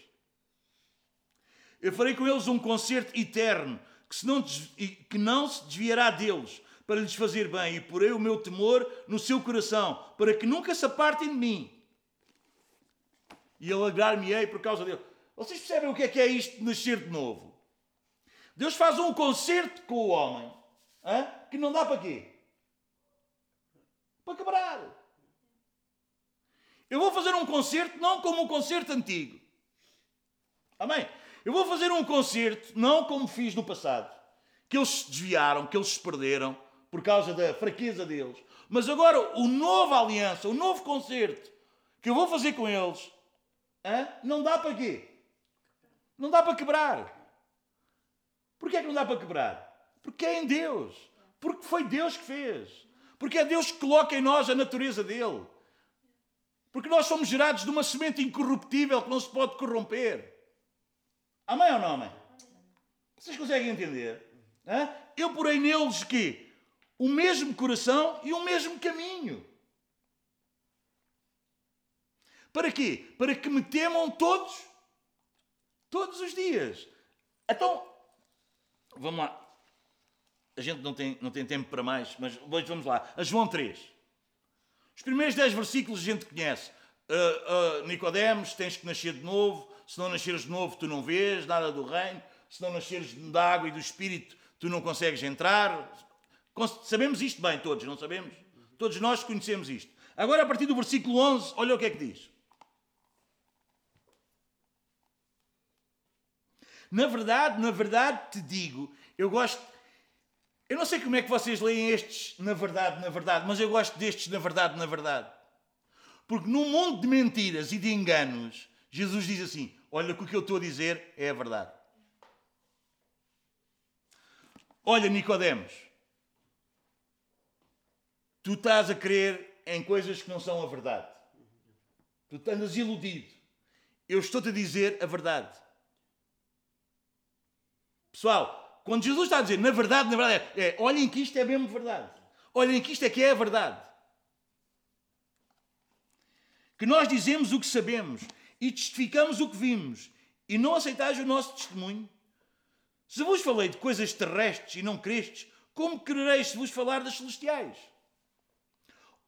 Eu farei com eles um concerto eterno, que, se não, que não se desviará deles, para lhes fazer bem, e porei o meu temor no seu coração, para que nunca se apartem de mim. E alegrar-me-ei por causa dele. Vocês percebem o que é que é isto de nascer de novo? Deus faz um concerto com o homem hein? que não dá para quê? Para quebrar. Eu vou fazer um concerto não como um concerto antigo. Amém? Eu vou fazer um concerto não como fiz no passado. Que eles se desviaram, que eles se perderam, por causa da fraqueza deles. Mas agora, o novo aliança, o novo concerto que eu vou fazer com eles, hein, não dá para quê? Não dá para quebrar. Porquê é que não dá para quebrar? Porque é em Deus. Porque foi Deus que fez. Porque é Deus que coloca em nós a natureza dele. Porque nós somos gerados de uma semente incorruptível que não se pode corromper. Amém ou não amém? Vocês conseguem entender? Eu porei neles que o mesmo coração e o mesmo caminho. Para quê? Para que me temam todos, todos os dias. Então, vamos lá. A gente não tem, não tem tempo para mais, mas vamos lá. A João 3. Os primeiros 10 versículos a gente conhece. Uh, uh, Nicodemos, tens que nascer de novo. Se não nasceres de novo, tu não vês nada do reino. Se não nasceres da água e do Espírito, tu não consegues entrar. Sabemos isto bem todos, não sabemos? Todos nós conhecemos isto. Agora, a partir do versículo 11, olha o que é que diz. Na verdade, na verdade te digo, eu gosto. Eu não sei como é que vocês leem estes, na verdade, na verdade, mas eu gosto destes, na verdade, na verdade. Porque num mundo de mentiras e de enganos, Jesus diz assim: Olha, o que eu estou a dizer é a verdade. Olha, Nicodemos, tu estás a crer em coisas que não são a verdade. Tu andas iludido. Eu estou-te a dizer a verdade. Pessoal, quando Jesus está a dizer na verdade, na verdade, é, é olhem que isto é mesmo verdade. Olhem que isto é que é a verdade. Que nós dizemos o que sabemos e testificamos o que vimos e não aceitais o nosso testemunho. Se vos falei de coisas terrestres e não crestes, como querereis se vos falar das celestiais?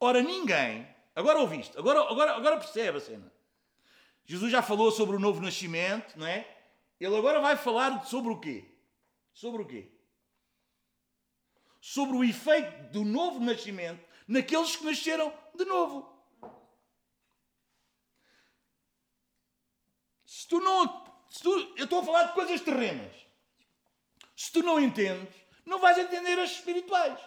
Ora, ninguém, agora ouviste, agora, agora, agora percebe a cena. Jesus já falou sobre o novo nascimento, não é? Ele agora vai falar sobre o quê? Sobre o quê? Sobre o efeito do novo nascimento naqueles que nasceram de novo. Se tu não. Se tu, eu estou a falar de coisas terrenas. Se tu não entendes, não vais entender as espirituais.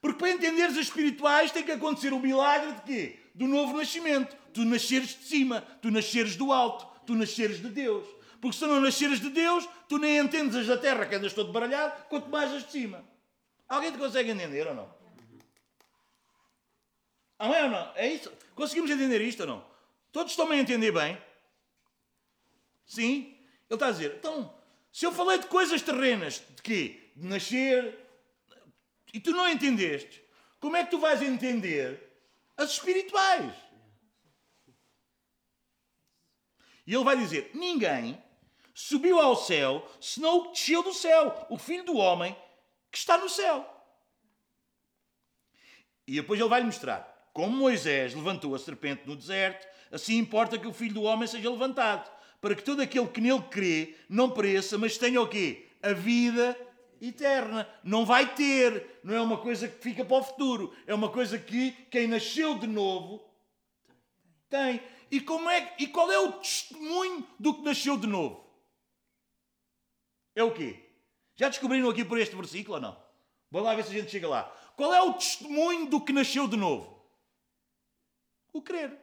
Porque para entenderes as espirituais tem que acontecer o milagre de quê? Do novo nascimento. Tu nasceres de cima, tu nasceres do alto, tu nasceres de Deus. Porque se não nasceres de Deus, tu nem entendes as da terra, que andas todo baralhado, quanto mais as de cima. Alguém te consegue entender ou não? Amém ou não? É isso? Conseguimos entender isto ou não? Todos estão a entender bem? Sim? Ele está a dizer, então, se eu falei de coisas terrenas, de quê? De nascer, e tu não entendeste, como é que tu vais entender as espirituais? E ele vai dizer: ninguém subiu ao céu senão o que desceu do céu, o filho do homem que está no céu. E depois ele vai lhe mostrar como Moisés levantou a serpente no deserto, assim importa que o filho do homem seja levantado para que todo aquele que nele crê não pereça, mas tenha o quê? A vida eterna. Não vai ter, não é uma coisa que fica para o futuro, é uma coisa que quem nasceu de novo tem. E, como é, e qual é o testemunho do que nasceu de novo? É o quê? Já descobriram aqui por este versículo ou não? Vamos lá ver se a gente chega lá. Qual é o testemunho do que nasceu de novo? O crer.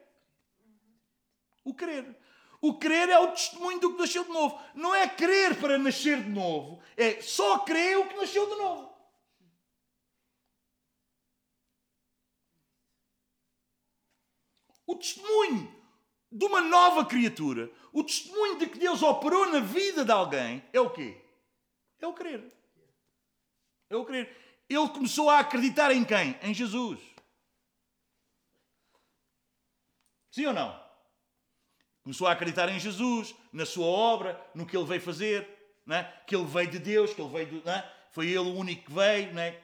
O crer. O crer é o testemunho do que nasceu de novo. Não é crer para nascer de novo, é só crer o que nasceu de novo. O testemunho de uma nova criatura, o testemunho de que Deus operou na vida de alguém, é o quê? É o crer. É o crer. Ele começou a acreditar em quem? Em Jesus. Sim ou não? Começou a acreditar em Jesus, na sua obra, no que ele veio fazer, é? que ele veio de Deus, que ele veio do, é? foi ele o único que veio, é?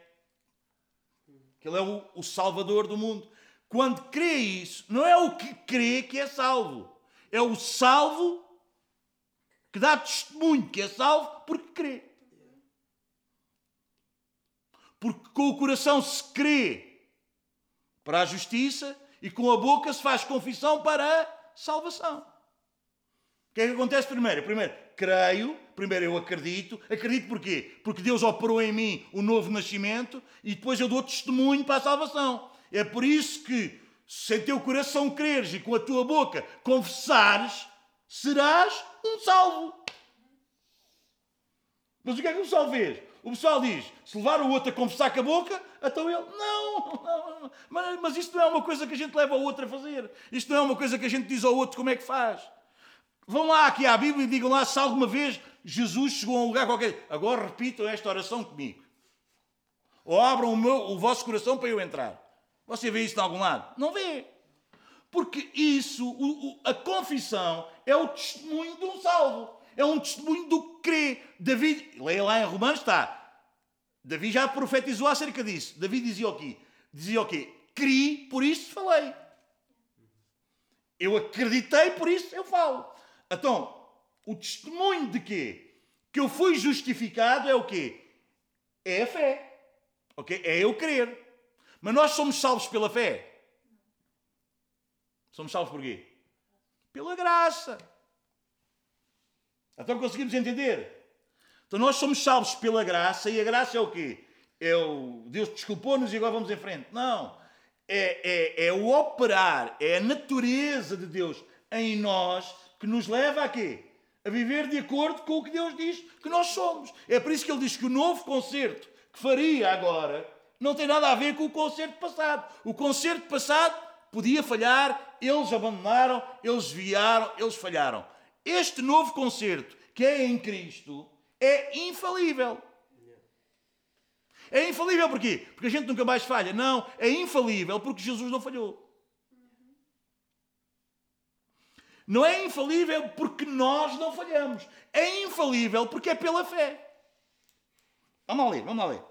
que ele é o, o Salvador do mundo. Quando crê isso, não é o que crê que é salvo, é o salvo que dá testemunho que é salvo porque crê. Porque com o coração se crê para a justiça e com a boca se faz confissão para a salvação. O que é que acontece primeiro? Primeiro, creio, primeiro eu acredito. Acredito porquê? Porque Deus operou em mim o novo nascimento e depois eu dou testemunho para a salvação. É por isso que, se em teu coração creres e com a tua boca confessares, serás um salvo. Mas o que é que o pessoal fez? O pessoal diz: se levar o outro a confessar com a boca, então ele, não, não, não. Mas, mas isto não é uma coisa que a gente leva o outro a fazer. Isto não é uma coisa que a gente diz ao outro como é que faz. Vão lá aqui à Bíblia e digam lá se alguma vez Jesus chegou a um lugar qualquer. Agora repitam esta oração comigo. Ou abram o, meu, o vosso coração para eu entrar. Você vê isso de algum lado? Não vê. Porque isso, o, o, a confissão, é o testemunho de um salvo. É um testemunho do que crê. David, leia lá em Romanos, está. Davi já profetizou acerca disso. Davi dizia o quê? Dizia o quê? Cri, por isso falei. Eu acreditei, por isso eu falo. Então, o testemunho de quê? Que eu fui justificado é o quê? É a fé. Ok? É eu crer. Mas nós somos salvos pela fé. Somos salvos por quê? Pela graça. Então conseguimos entender? Então nós somos salvos pela graça e a graça é o quê? É o Deus desculpou-nos e agora vamos em frente. Não. É, é, é o operar, é a natureza de Deus em nós que nos leva a quê? A viver de acordo com o que Deus diz que nós somos. É por isso que ele diz que o novo concerto que faria agora não tem nada a ver com o concerto passado. O concerto passado podia falhar, eles abandonaram, eles viaram, eles falharam. Este novo concerto, que é em Cristo, é infalível. É infalível porquê? Porque a gente nunca mais falha. Não, é infalível porque Jesus não falhou. Não é infalível porque nós não falhamos. É infalível porque é pela fé. Vamos lá ler, vamos lá ler.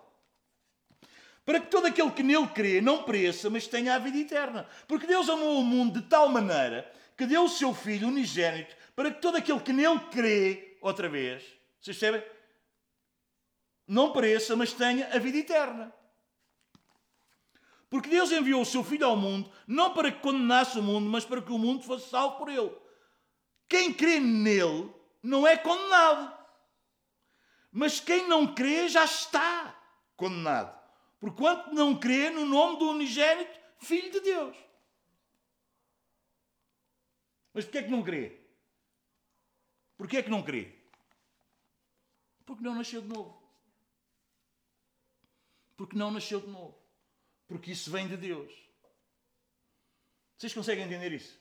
Para que todo aquele que nele crê não pereça, mas tenha a vida eterna. Porque Deus amou o mundo de tal maneira que deu o seu Filho unigênito para que todo aquele que nele crê, outra vez, vocês percebem? Não pereça, mas tenha a vida eterna. Porque Deus enviou o seu Filho ao mundo, não para que condenasse o mundo, mas para que o mundo fosse salvo por ele. Quem crê nele não é condenado. Mas quem não crê já está condenado. Porquanto não crê no nome do unigênito Filho de Deus. Mas porquê é que não crê? Porquê é que não crê? Porque não nasceu de novo. Porque não nasceu de novo. Porque isso vem de Deus. Vocês conseguem entender isso?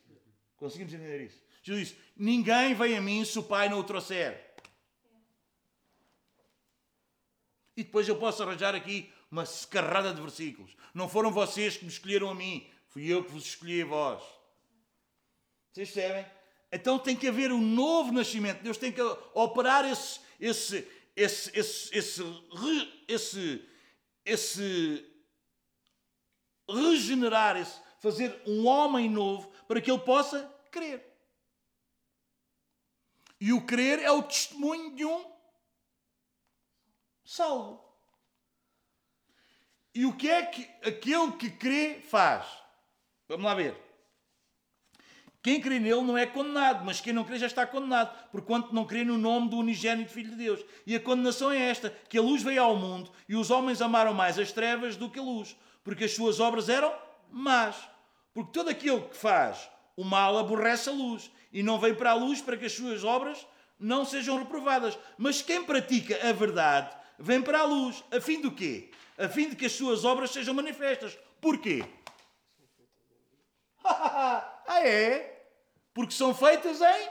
Conseguimos entender isso? Jesus disse: Ninguém vem a mim se o Pai não o trouxer. E depois eu posso arranjar aqui uma carrada de versículos. Não foram vocês que me escolheram a mim, fui eu que vos escolhi a vós. Vocês percebem? Então tem que haver um novo nascimento. Deus tem que operar esse, esse, esse, esse, esse, esse, esse regenerar, esse, fazer um homem novo para que ele possa crer. E o crer é o testemunho de um salvo. E o que é que aquele que crê faz? Vamos lá ver. Quem crê nele não é condenado, mas quem não crê já está condenado, porquanto não crê no nome do unigênito Filho de Deus. E a condenação é esta: que a luz veio ao mundo e os homens amaram mais as trevas do que a luz, porque as suas obras eram más. Porque todo aquele que faz o mal aborrece a luz e não vem para a luz para que as suas obras não sejam reprovadas. Mas quem pratica a verdade vem para a luz, a fim do quê? A fim de que as suas obras sejam manifestas. Porquê? ah, é? Porque são feitas em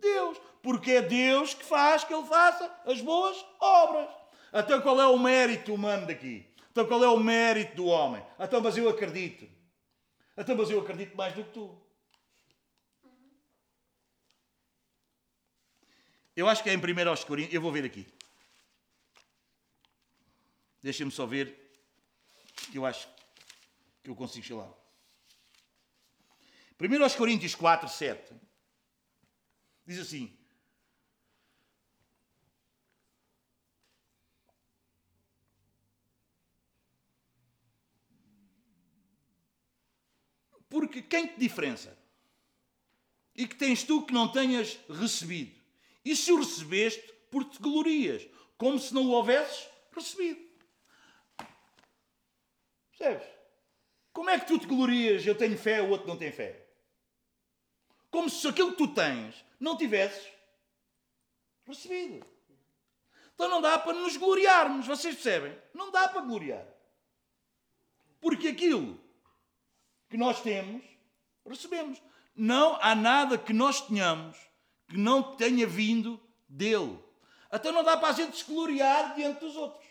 Deus. Porque é Deus que faz que Ele faça as boas obras. Então qual é o mérito humano daqui? Então qual é o mérito do homem? Então, mas eu acredito. Então, mas eu acredito mais do que tu. Eu acho que é em 1 aos Coríntios. Eu vou ver aqui. Deixem-me só ver. Que eu acho que eu consigo chegar lá. 1 aos Coríntios 4, 7. Diz assim. Porque quem te diferença? E que tens tu que não tenhas recebido? E se o recebeste, por te glorias, como se não o houvesses recebido. Percebes? Como é que tu te glorias, eu tenho fé, o outro não tem fé? Como se aquilo que tu tens não tivesses recebido. Então não dá para nos gloriarmos, vocês percebem? Não dá para gloriar. Porque aquilo que nós temos, recebemos. Não há nada que nós tenhamos que não tenha vindo dele. Então não dá para a gente se gloriar diante dos outros.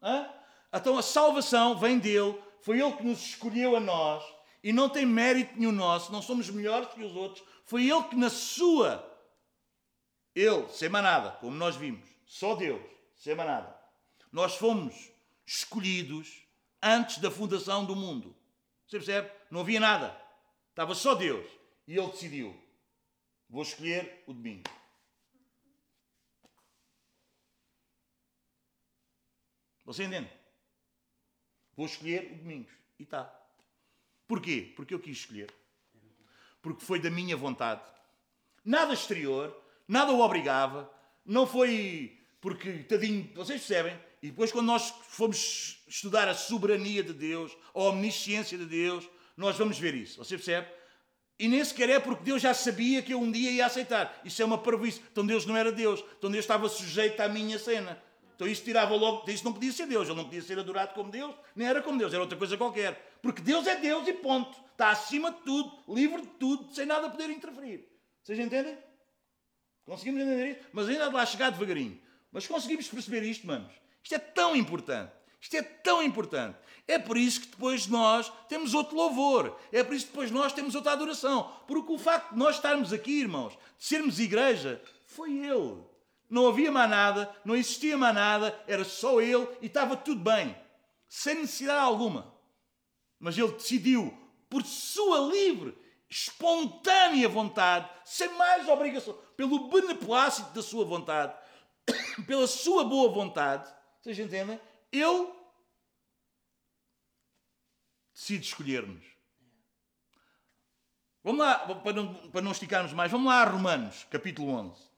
Hã? Então a salvação vem dele, foi ele que nos escolheu a nós e não tem mérito nenhum nosso, não somos melhores que os outros. Foi ele que na sua, ele, sem manada, como nós vimos, só Deus, sem manada, nós fomos escolhidos antes da fundação do mundo. Você percebe? Não havia nada. Estava só Deus. E ele decidiu: vou escolher o domingo. Você entende? Vou escolher o Domingos. E está. Porquê? Porque eu quis escolher. Porque foi da minha vontade. Nada exterior, nada o obrigava. Não foi porque, tadinho, vocês percebem? E depois, quando nós fomos estudar a soberania de Deus, a omnisciência de Deus, nós vamos ver isso. Você percebe? E nem sequer é porque Deus já sabia que eu um dia ia aceitar. Isso é uma parvoíce. Então Deus não era Deus. Então Deus estava sujeito à minha cena. Então isso tirava logo. Isso não podia ser Deus. Ele não podia ser adorado como Deus, nem era como Deus. Era outra coisa qualquer. Porque Deus é Deus e ponto. Está acima de tudo, livre de tudo, sem nada poder interferir. Vocês entendem? Conseguimos entender isso? Mas ainda de lá chegar devagarinho. Mas conseguimos perceber isto, manos. Isto é tão importante. Isto é tão importante. É por isso que depois nós temos outro louvor. É por isso que depois nós temos outra adoração. Porque o facto de nós estarmos aqui, irmãos, de sermos igreja, foi Ele. Não havia mais nada, não existia mais nada, era só Ele e estava tudo bem. Sem necessidade alguma. Mas Ele decidiu, por sua livre, espontânea vontade, sem mais obrigação, pelo beneplácito da sua vontade, pela sua boa vontade, vocês entendem? Ele decide escolher-nos. Vamos lá, para não, para não esticarmos mais, vamos lá a Romanos, capítulo 11.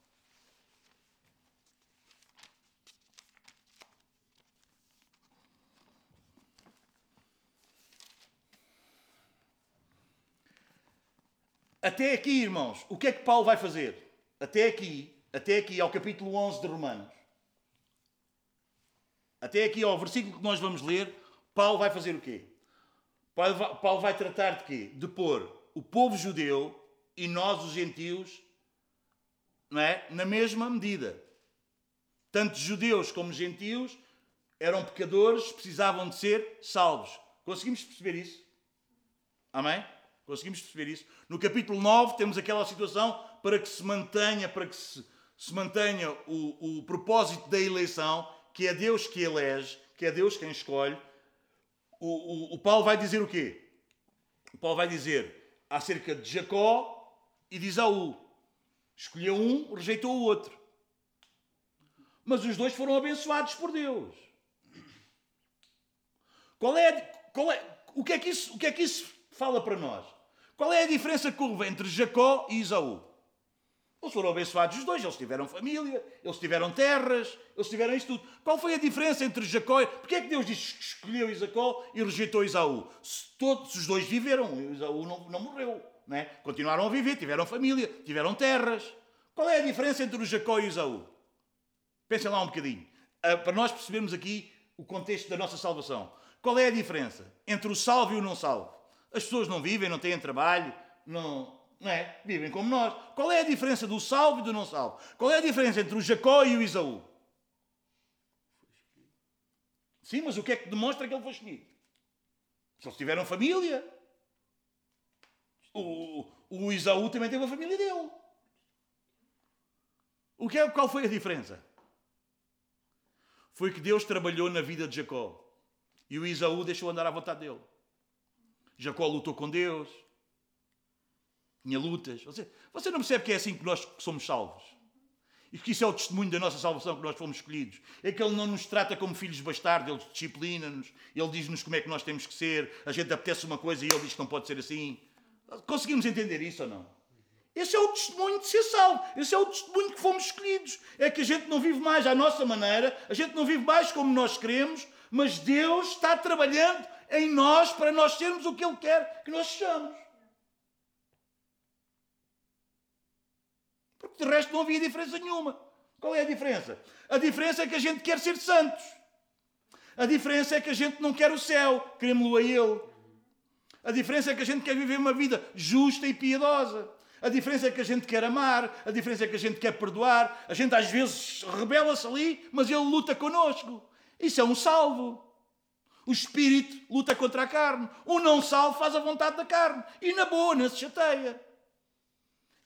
Até aqui, irmãos, o que é que Paulo vai fazer? Até aqui, até aqui ao capítulo 11 de Romanos. Até aqui ao versículo que nós vamos ler, Paulo vai fazer o quê? Paulo vai tratar de quê? De pôr o povo judeu e nós, os gentios, não é? na mesma medida. Tanto judeus como gentios eram pecadores, precisavam de ser salvos. Conseguimos perceber isso? Amém? Conseguimos perceber isso? No capítulo 9 temos aquela situação para que se mantenha, para que se, se mantenha o, o propósito da eleição, que é Deus que elege, que é Deus quem escolhe, o, o, o Paulo vai dizer o quê? O Paulo vai dizer acerca de Jacó e de Isaú. Escolheu um, rejeitou o outro. Mas os dois foram abençoados por Deus. Qual é, qual é, o, que é que isso, o que é que isso fala para nós? Qual é a diferença que houve entre Jacó e Isaú? Eles foram abençoados os dois, eles tiveram família, eles tiveram terras, eles tiveram isto tudo. Qual foi a diferença entre Jacó e... Porquê é que Deus diz que escolheu Jacó e rejeitou Isaú? Se todos os dois viveram, Isaú não, não morreu. Não é? Continuaram a viver, tiveram família, tiveram terras. Qual é a diferença entre o Jacó e Isaú? Pensem lá um bocadinho. Ah, para nós percebermos aqui o contexto da nossa salvação. Qual é a diferença entre o salvo e o não salvo? As pessoas não vivem, não têm trabalho, não, não é? Vivem como nós. Qual é a diferença do salvo e do não salvo? Qual é a diferença entre o Jacó e o Isaú? Sim, mas o que é que demonstra que ele foi escolhido? Se eles tiveram família. O, o Isaú também teve a família dele. O que é, qual foi a diferença? Foi que Deus trabalhou na vida de Jacó. E o Isaú deixou andar à vontade dele. Jacó lutou com Deus, tinha lutas. Você, você não percebe que é assim que nós somos salvos? E que isso é o testemunho da nossa salvação, que nós fomos escolhidos. É que Ele não nos trata como filhos bastardos, Ele disciplina-nos, Ele diz-nos como é que nós temos que ser, a gente apetece uma coisa e Ele diz que não pode ser assim. Conseguimos entender isso ou não? Esse é o testemunho de ser salvo. Esse é o testemunho que fomos escolhidos. É que a gente não vive mais à nossa maneira, a gente não vive mais como nós queremos, mas Deus está trabalhando em nós para nós sermos o que Ele quer que nós sejamos. Porque de resto não havia diferença nenhuma. Qual é a diferença? A diferença é que a gente quer ser santos. A diferença é que a gente não quer o céu, queremos-lo a Ele. A diferença é que a gente quer viver uma vida justa e piedosa. A diferença é que a gente quer amar, a diferença é que a gente quer perdoar. A gente às vezes rebela-se ali, mas Ele luta conosco. Isso é um salvo. O espírito luta contra a carne. O não salvo faz a vontade da carne. E na boa, não se chateia.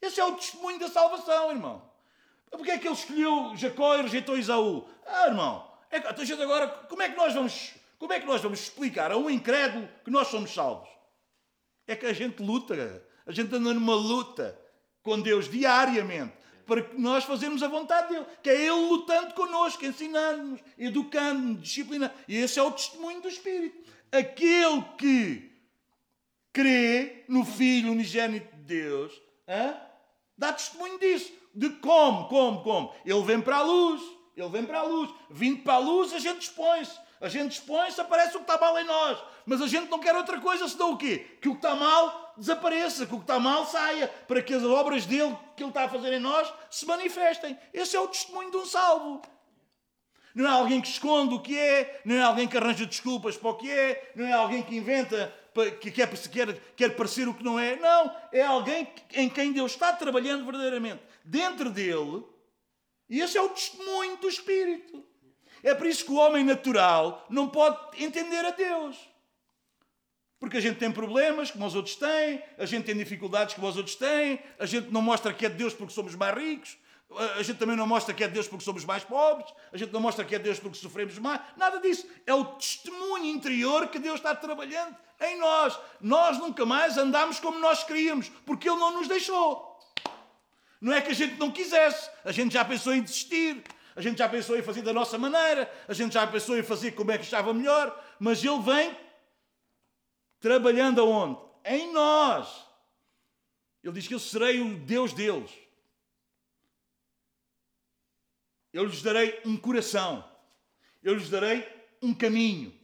Esse é o testemunho da salvação, irmão. Porquê é que ele escolheu Jacó e rejeitou Isaú? Ah, irmão, é, então, agora, como é, que nós vamos, como é que nós vamos explicar a um incrédulo que nós somos salvos? É que a gente luta, a gente anda numa luta com Deus diariamente. para que nós fazermos a vontade dele, que é ele lutando connosco, ensinando-nos, educando-nos, disciplinando. E esse é o testemunho do Espírito. Aquele que crê no Filho unigênito de Deus, hã? Dá testemunho disso. De como, como, como? Ele vem para a luz, ele vem para a luz. Vindo para a luz, a gente expõe-se. A gente expõe-se, aparece o que está mal em nós. Mas a gente não quer outra coisa senão o quê? Que o que está mal desapareça, que o que está mal saia, para que as obras dele que ele está a fazer em nós se manifestem. Esse é o testemunho de um salvo. Não é alguém que esconde o que é, não é alguém que arranja desculpas para o que é, não é alguém que inventa, que quer, quer, quer parecer o que não é. Não, é alguém em quem Deus está trabalhando verdadeiramente. Dentro dele, e esse é o testemunho do Espírito. É por isso que o homem natural não pode entender a Deus. Porque a gente tem problemas como os outros têm, a gente tem dificuldades como os outros têm, a gente não mostra que é de Deus porque somos mais ricos, a gente também não mostra que é de Deus porque somos mais pobres, a gente não mostra que é de Deus porque sofremos mais, nada disso. É o testemunho interior que Deus está trabalhando em nós. Nós nunca mais andamos como nós queríamos, porque Ele não nos deixou. Não é que a gente não quisesse, a gente já pensou em desistir, a gente já pensou em fazer da nossa maneira, a gente já pensou em fazer como é que estava melhor, mas Ele vem Trabalhando aonde? Em nós. Ele diz que eu serei o Deus deles. Eu lhes darei um coração. Eu lhes darei um caminho.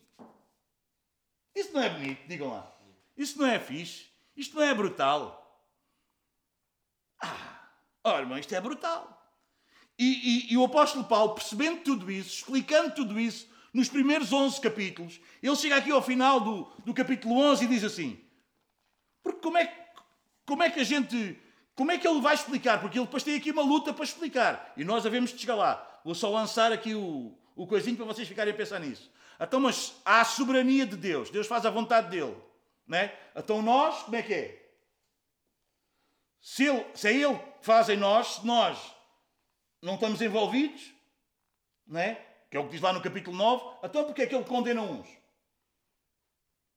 Isso não é bonito, digam lá. Isso não é fixe. Isto não é brutal. Ah, olha, irmão, isto é brutal. E, e, e, o apóstolo Paulo, percebendo tudo isso, explicando tudo isso, nos primeiros 11 capítulos, ele chega aqui ao final do, do capítulo 11 e diz assim: porque como é, como é que a gente. Como é que ele vai explicar? Porque ele depois tem aqui uma luta para explicar. E nós havemos de chegar lá. Vou só lançar aqui o, o coisinho para vocês ficarem a pensar nisso. Então, mas há a soberania de Deus. Deus faz a vontade dele. Né? Então nós, como é que é? Se, ele, se é Ele que faz em nós, se nós não estamos envolvidos, né? que é o que diz lá no capítulo 9, então porque é que ele condena uns?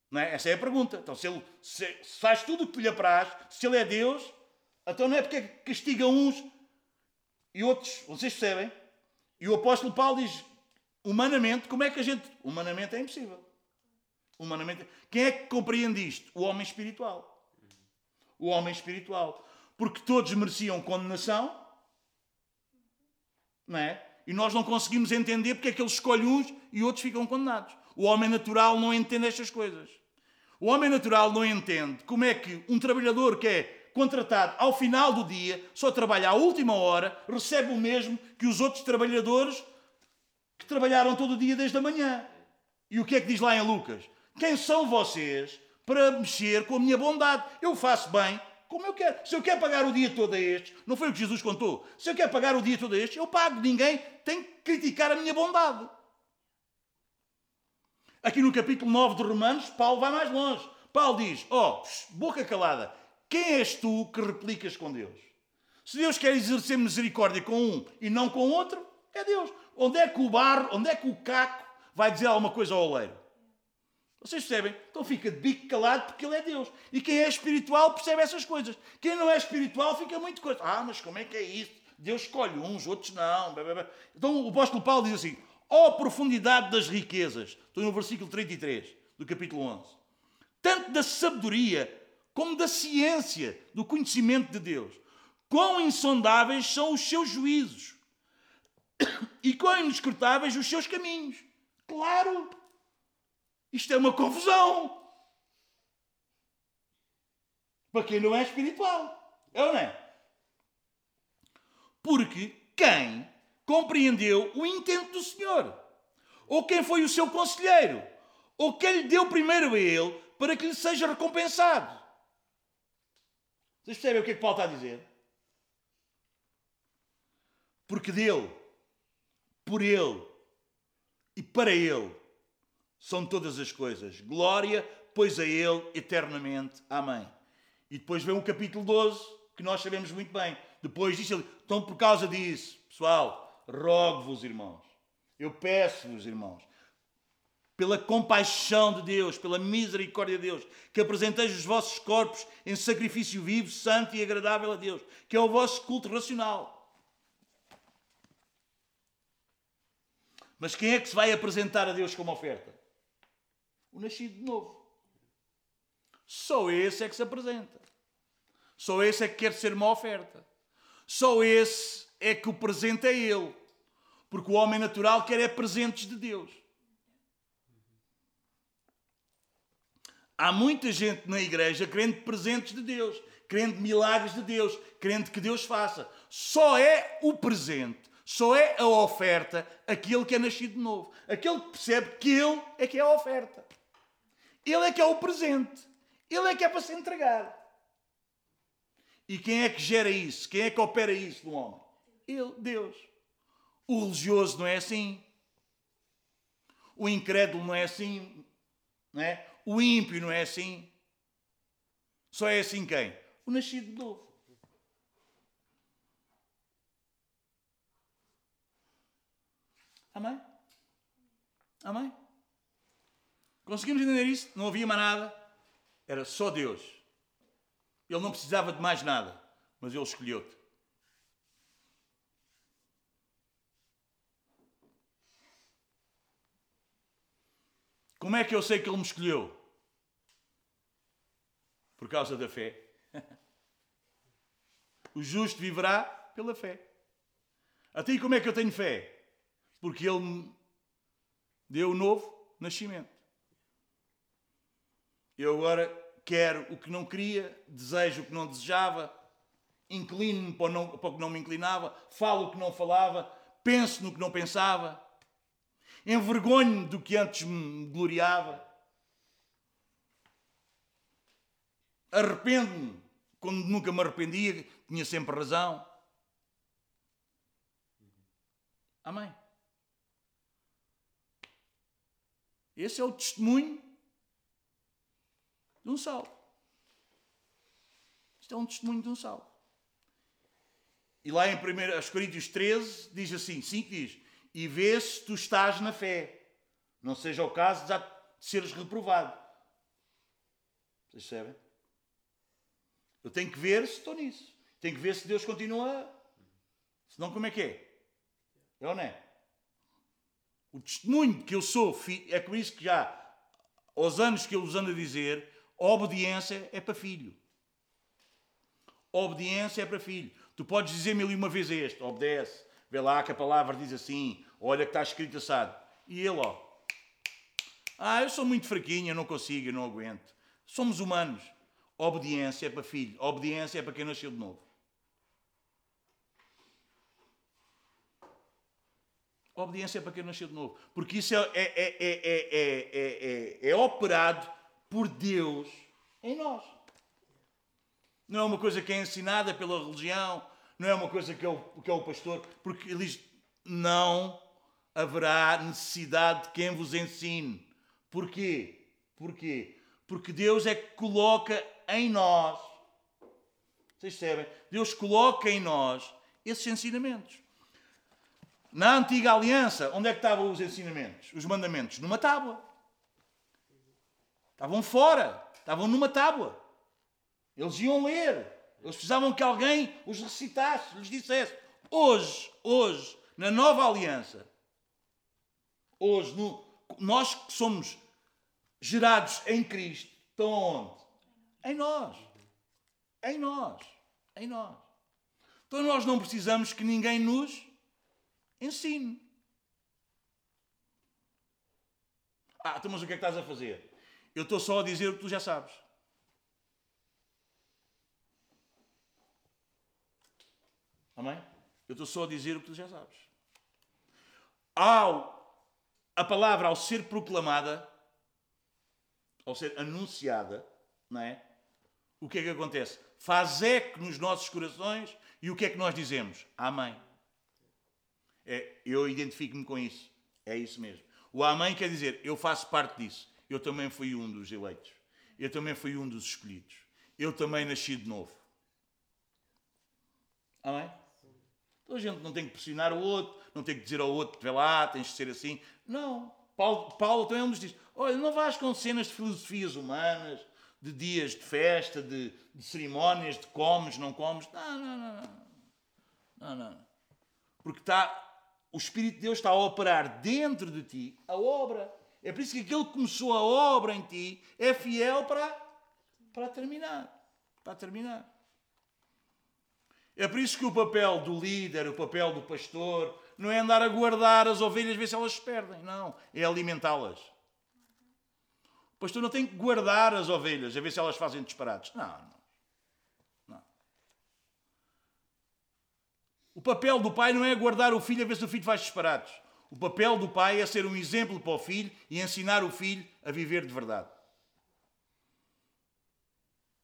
Não é? Essa é a pergunta. Então, se ele se faz tudo o que lhe apraz, se ele é Deus, então não é porque é castiga uns e outros, vocês percebem? E o apóstolo Paulo diz, humanamente, como é que a gente... Humanamente é impossível. Humanamente... Quem é que compreende isto? O homem espiritual. O homem espiritual. Porque todos mereciam condenação, não é? E nós não conseguimos entender porque é que ele escolhe uns e outros ficam condenados. O homem natural não entende estas coisas. O homem natural não entende como é que um trabalhador que é contratado ao final do dia, só trabalha à última hora, recebe o mesmo que os outros trabalhadores que trabalharam todo o dia desde a manhã. E o que é que diz lá em Lucas? Quem são vocês para mexer com a minha bondade? Eu faço bem como eu quero. Se eu quero pagar o dia todo a estes, não foi o que Jesus contou. Se eu quero pagar o dia todo a estes, eu pago. Ninguém tem que criticar a minha bondade. Aqui no capítulo 9 de Romanos, Paulo vai mais longe. Paulo diz: Ó, oh, boca calada, quem és tu que replicas com Deus? Se Deus quer exercer misericórdia com um e não com outro, é Deus. Onde é que o barro, onde é que o caco vai dizer alguma coisa ao oleiro? Vocês percebem? Então fica de bico calado porque ele é Deus. E quem é espiritual percebe essas coisas. Quem não é espiritual fica muito coisa. Ah, mas como é que é isso? Deus escolhe uns, outros não. Então o apóstolo Paulo diz assim: ó oh, profundidade das riquezas. Estou no versículo 33 do capítulo 11. Tanto da sabedoria como da ciência, do conhecimento de Deus. Quão insondáveis são os seus juízos e quão inescrutáveis os seus caminhos. Claro! Isto é uma confusão. Para quem não é espiritual. É ou não é? Porque quem compreendeu o intento do Senhor? Ou quem foi o seu conselheiro? Ou quem lhe deu primeiro a ele para que lhe seja recompensado? Vocês percebem o que é que Paulo está a dizer? Porque dele, por ele e para ele são todas as coisas. Glória, pois a Ele eternamente. Amém. E depois vem o capítulo 12, que nós sabemos muito bem. Depois disso, ele, então por causa disso, pessoal, rogo-vos, irmãos, eu peço-vos, irmãos, pela compaixão de Deus, pela misericórdia de Deus, que apresenteis os vossos corpos em sacrifício vivo, santo e agradável a Deus, que é o vosso culto racional. Mas quem é que se vai apresentar a Deus como oferta? O nascido de novo. Só esse é que se apresenta. Só esse é que quer ser uma oferta. Só esse é que o presente é ele. Porque o homem natural quer é presentes de Deus. Há muita gente na igreja querendo presentes de Deus, querendo milagres de Deus, querendo que Deus faça. Só é o presente, só é a oferta aquele que é nascido de novo. Aquele que percebe que ele é que é a oferta. Ele é que é o presente. Ele é que é para se entregar. E quem é que gera isso? Quem é que opera isso no homem? Ele, Deus. O religioso não é assim. O incrédulo não é assim. Não é? O ímpio não é assim. Só é assim quem? O nascido de novo. Amém? Amém? Conseguimos entender isso? Não havia mais nada. Era só Deus. Ele não precisava de mais nada, mas Ele escolheu-te. Como é que eu sei que Ele me escolheu? Por causa da fé. O justo viverá pela fé. Até aí como é que eu tenho fé? Porque Ele me deu o novo nascimento. Eu agora quero o que não queria, desejo o que não desejava, inclino-me para, para o que não me inclinava, falo o que não falava, penso no que não pensava envergonho do que antes me gloriava. Arrependo-me quando nunca me arrependia, tinha sempre razão. Amém. Esse é o testemunho de um salvo. Isto é um testemunho de um salvo. E lá em 1 Coríntios 13 diz assim, 5 diz, e vê se tu estás na fé. Não seja o caso de seres reprovado. Percebem? Eu tenho que ver se estou nisso. Tenho que ver se Deus continua. Senão, como é que é? É ou não é? O testemunho que eu sou, é com isso que já, aos anos que eu vos ando a dizer, obediência é para filho. Obediência é para filho. Tu podes dizer mil e uma vez este, obedece. Vê lá que a palavra diz assim, olha que está escrito assado. E ele, ó, ah, eu sou muito fraquinho, eu não consigo, eu não aguento. Somos humanos. Obediência é para filho, obediência é para quem nasceu de novo. Obediência é para quem nasceu de novo. Porque isso é, é, é, é, operado por Deus em nós. Não é uma coisa que é ensinada pela religião, não é uma coisa que é o, que é o pastor, porque ele diz: não haverá necessidade de quem vos ensine. Porquê? Porquê? Porque Deus é que coloca em nós, vocês percebem? Deus coloca em nós esses ensinamentos. Na antiga aliança, onde é que estavam os ensinamentos, os mandamentos? Numa tábua. Estavam fora, estavam numa tábua. Eles iam ler, eles precisavam que alguém os recitasse, lhes dissesse. Hoje, hoje, na nova aliança, hoje, no, nós que somos gerados em Cristo, estão onde? Em nós. Em nós. Em nós. Então nós não precisamos que ninguém nos ensine. Ah, então mas o que é que estás a fazer? Eu estou só a dizer o que tu já sabes. Amém? Eu estou só a dizer o que tu já sabes. Ao a palavra ao ser proclamada, ao ser anunciada, não é? O que é que acontece? Faz eco nos nossos corações e o que é que nós dizemos? Amém. É, eu identifico-me com isso. É isso mesmo. O Amém quer dizer, eu faço parte disso. Eu também fui um dos eleitos. Eu também fui um dos escolhidos. Eu também nasci de novo. Amém? Então a gente não tem que pressionar o outro, não tem que dizer ao outro, vê lá, tens de ser assim. Não. Paulo, Paulo também nos diz: olha, não vais com cenas de filosofias humanas, de dias de festa, de, de cerimónias, de comes, não comes. Não, não, não. Não, não. Porque está o Espírito de Deus está a operar dentro de ti a obra. É por isso que aquele que começou a obra em ti é fiel para, para terminar. Para terminar. É por isso que o papel do líder, o papel do pastor, não é andar a guardar as ovelhas, ver se elas se perdem. Não. É alimentá-las. O pastor não tem que guardar as ovelhas, a ver se elas fazem disparates. Não, não. O papel do pai não é guardar o filho a ver se o filho faz disparates. O papel do pai é ser um exemplo para o filho e ensinar o filho a viver de verdade.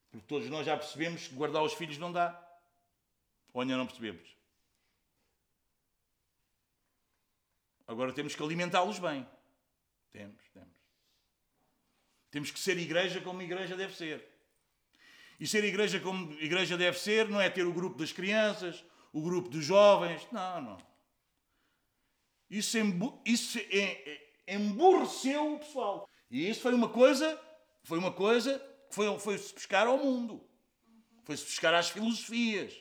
Porque todos nós já percebemos que guardar os filhos não dá. Ou ainda não percebemos? Agora temos que alimentá-los bem. Temos, temos. Temos que ser igreja como igreja deve ser. E ser igreja como igreja deve ser não é ter o grupo das crianças, o grupo dos jovens. Não, não. Isso, isso emburreceu o pessoal. E isso foi uma coisa, foi uma coisa que foi, foi-se buscar ao mundo. Foi-se buscar às filosofias.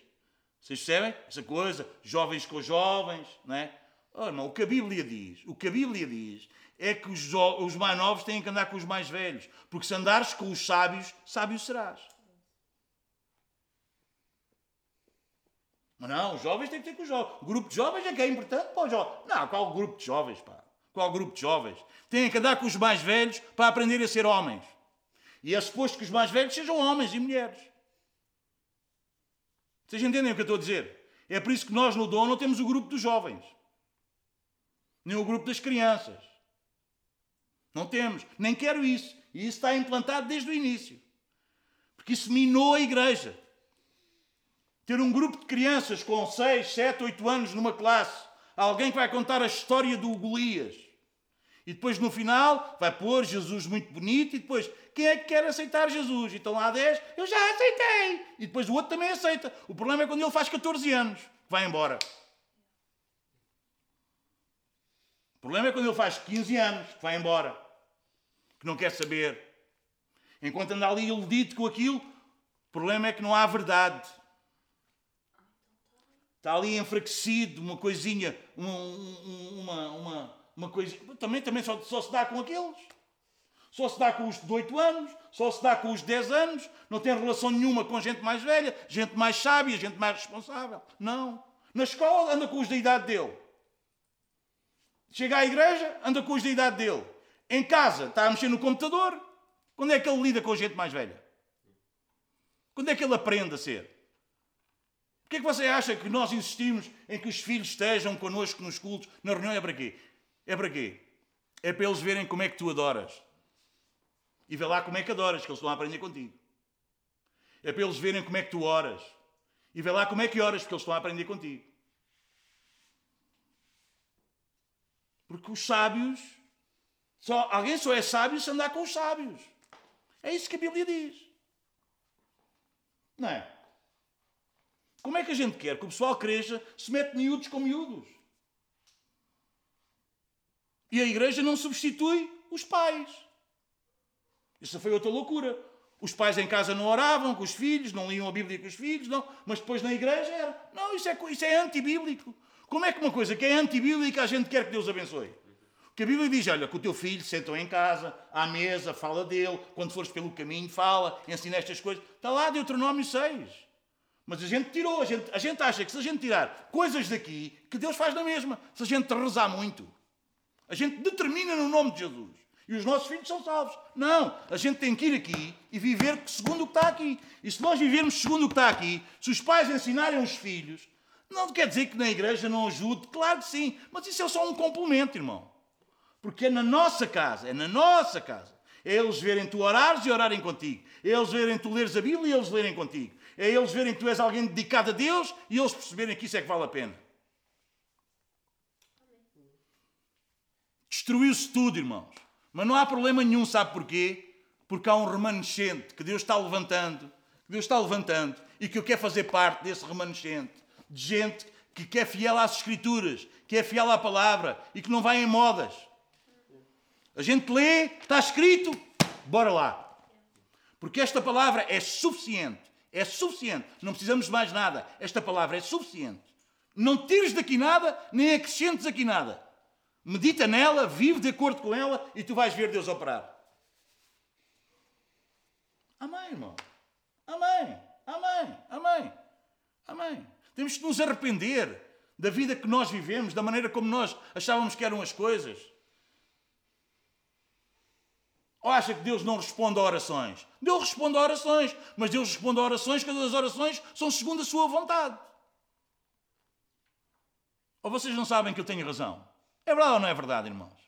Vocês percebem? Essa coisa, jovens com jovens, não é? Oh, não, o que a Bíblia diz, o que a Bíblia diz é que os, os mais novos têm que andar com os mais velhos, porque se andares com os sábios, sábio serás. Mas não, os jovens têm que ter com os jovens. O grupo de jovens é que é importante para os jovens. Não, qual grupo de jovens, pá? Qual grupo de jovens? Têm que andar com os mais velhos para aprender a ser homens. E é suposto que os mais velhos sejam homens e mulheres. Vocês entendem o que eu estou a dizer? É por isso que nós no Dom não temos o grupo dos jovens. Nem o grupo das crianças. Não temos. Nem quero isso. E isso está implantado desde o início. Porque isso minou a igreja ter um grupo de crianças com 6, 7, 8 anos numa classe, alguém que vai contar a história do Golias. E depois no final vai pôr Jesus muito bonito e depois quem é que quer aceitar Jesus? Então lá 10, eu já aceitei. E depois o outro também aceita. O problema é quando ele faz 14 anos, vai embora. O problema é quando ele faz 15 anos, que vai embora. Que não quer saber. Enquanto anda ali iludido com aquilo, o problema é que não há verdade. Está ali enfraquecido, uma coisinha, uma, uma, uma, uma coisa. Também, também só, só se dá com aqueles. Só se dá com os de 8 anos, só se dá com os de 10 anos, não tem relação nenhuma com gente mais velha, gente mais sábia, gente mais responsável. Não. Na escola anda com os da idade dele. Chega à igreja, anda com os da idade dele. Em casa está a mexer no computador. Quando é que ele lida com a gente mais velha? Quando é que ele aprende a ser? Porquê é que você acha que nós insistimos em que os filhos estejam connosco nos cultos? Na reunião é para quê? É para quê? É para eles verem como é que tu adoras. E vê lá como é que adoras, que eles estão a aprender contigo. É para eles verem como é que tu oras. E vê lá como é que oras, porque eles estão a aprender contigo. Porque os sábios, só, alguém só é sábio se andar com os sábios. É isso que a Bíblia diz. Não é? Como é que a gente quer que o pessoal cresça se mete miúdos com miúdos? E a igreja não substitui os pais. Isso foi outra loucura. Os pais em casa não oravam com os filhos, não liam a Bíblia com os filhos, não. Mas depois na igreja era. Não, isso é, isso é antibíblico. Como é que uma coisa que é antibíblica a gente quer que Deus abençoe? Porque a Bíblia diz: olha, com o teu filho sentam em casa, à mesa, fala dele, quando fores pelo caminho, fala, ensina estas coisas. Está lá Deuteronômio 6. Mas a gente tirou, a gente, a gente acha que se a gente tirar coisas daqui, que Deus faz na mesma. Se a gente rezar muito, a gente determina no nome de Jesus. E os nossos filhos são salvos. Não, a gente tem que ir aqui e viver segundo o que está aqui. E se nós vivermos segundo o que está aqui, se os pais ensinarem os filhos, não quer dizer que na igreja não ajude, claro que sim, mas isso é só um complemento, irmão. Porque é na nossa casa, é na nossa casa. É eles verem tu orares e orarem contigo. É eles verem tu leres a Bíblia e eles lerem contigo é eles verem que tu és alguém dedicado a Deus e eles perceberem que isso é que vale a pena. Destruiu-se tudo, irmãos. Mas não há problema nenhum, sabe porquê? Porque há um remanescente que Deus está levantando, que Deus está levantando e que eu quero fazer parte desse remanescente. De gente que, que é fiel às Escrituras, que é fiel à palavra e que não vai em modas. A gente lê, está escrito, bora lá. Porque esta palavra é suficiente é suficiente. Não precisamos de mais nada. Esta palavra é suficiente. Não tires daqui nada, nem acrescentes aqui nada. Medita nela, vive de acordo com ela e tu vais ver Deus operar. Amém, irmão. Amém. Amém. Amém. Amém. Temos que nos arrepender da vida que nós vivemos, da maneira como nós achávamos que eram as coisas. Ou acha que Deus não responde a orações? Deus responde a orações, mas Deus responde a orações quando as orações são segundo a sua vontade. Ou vocês não sabem que eu tenho razão? É verdade ou não é verdade, irmãos?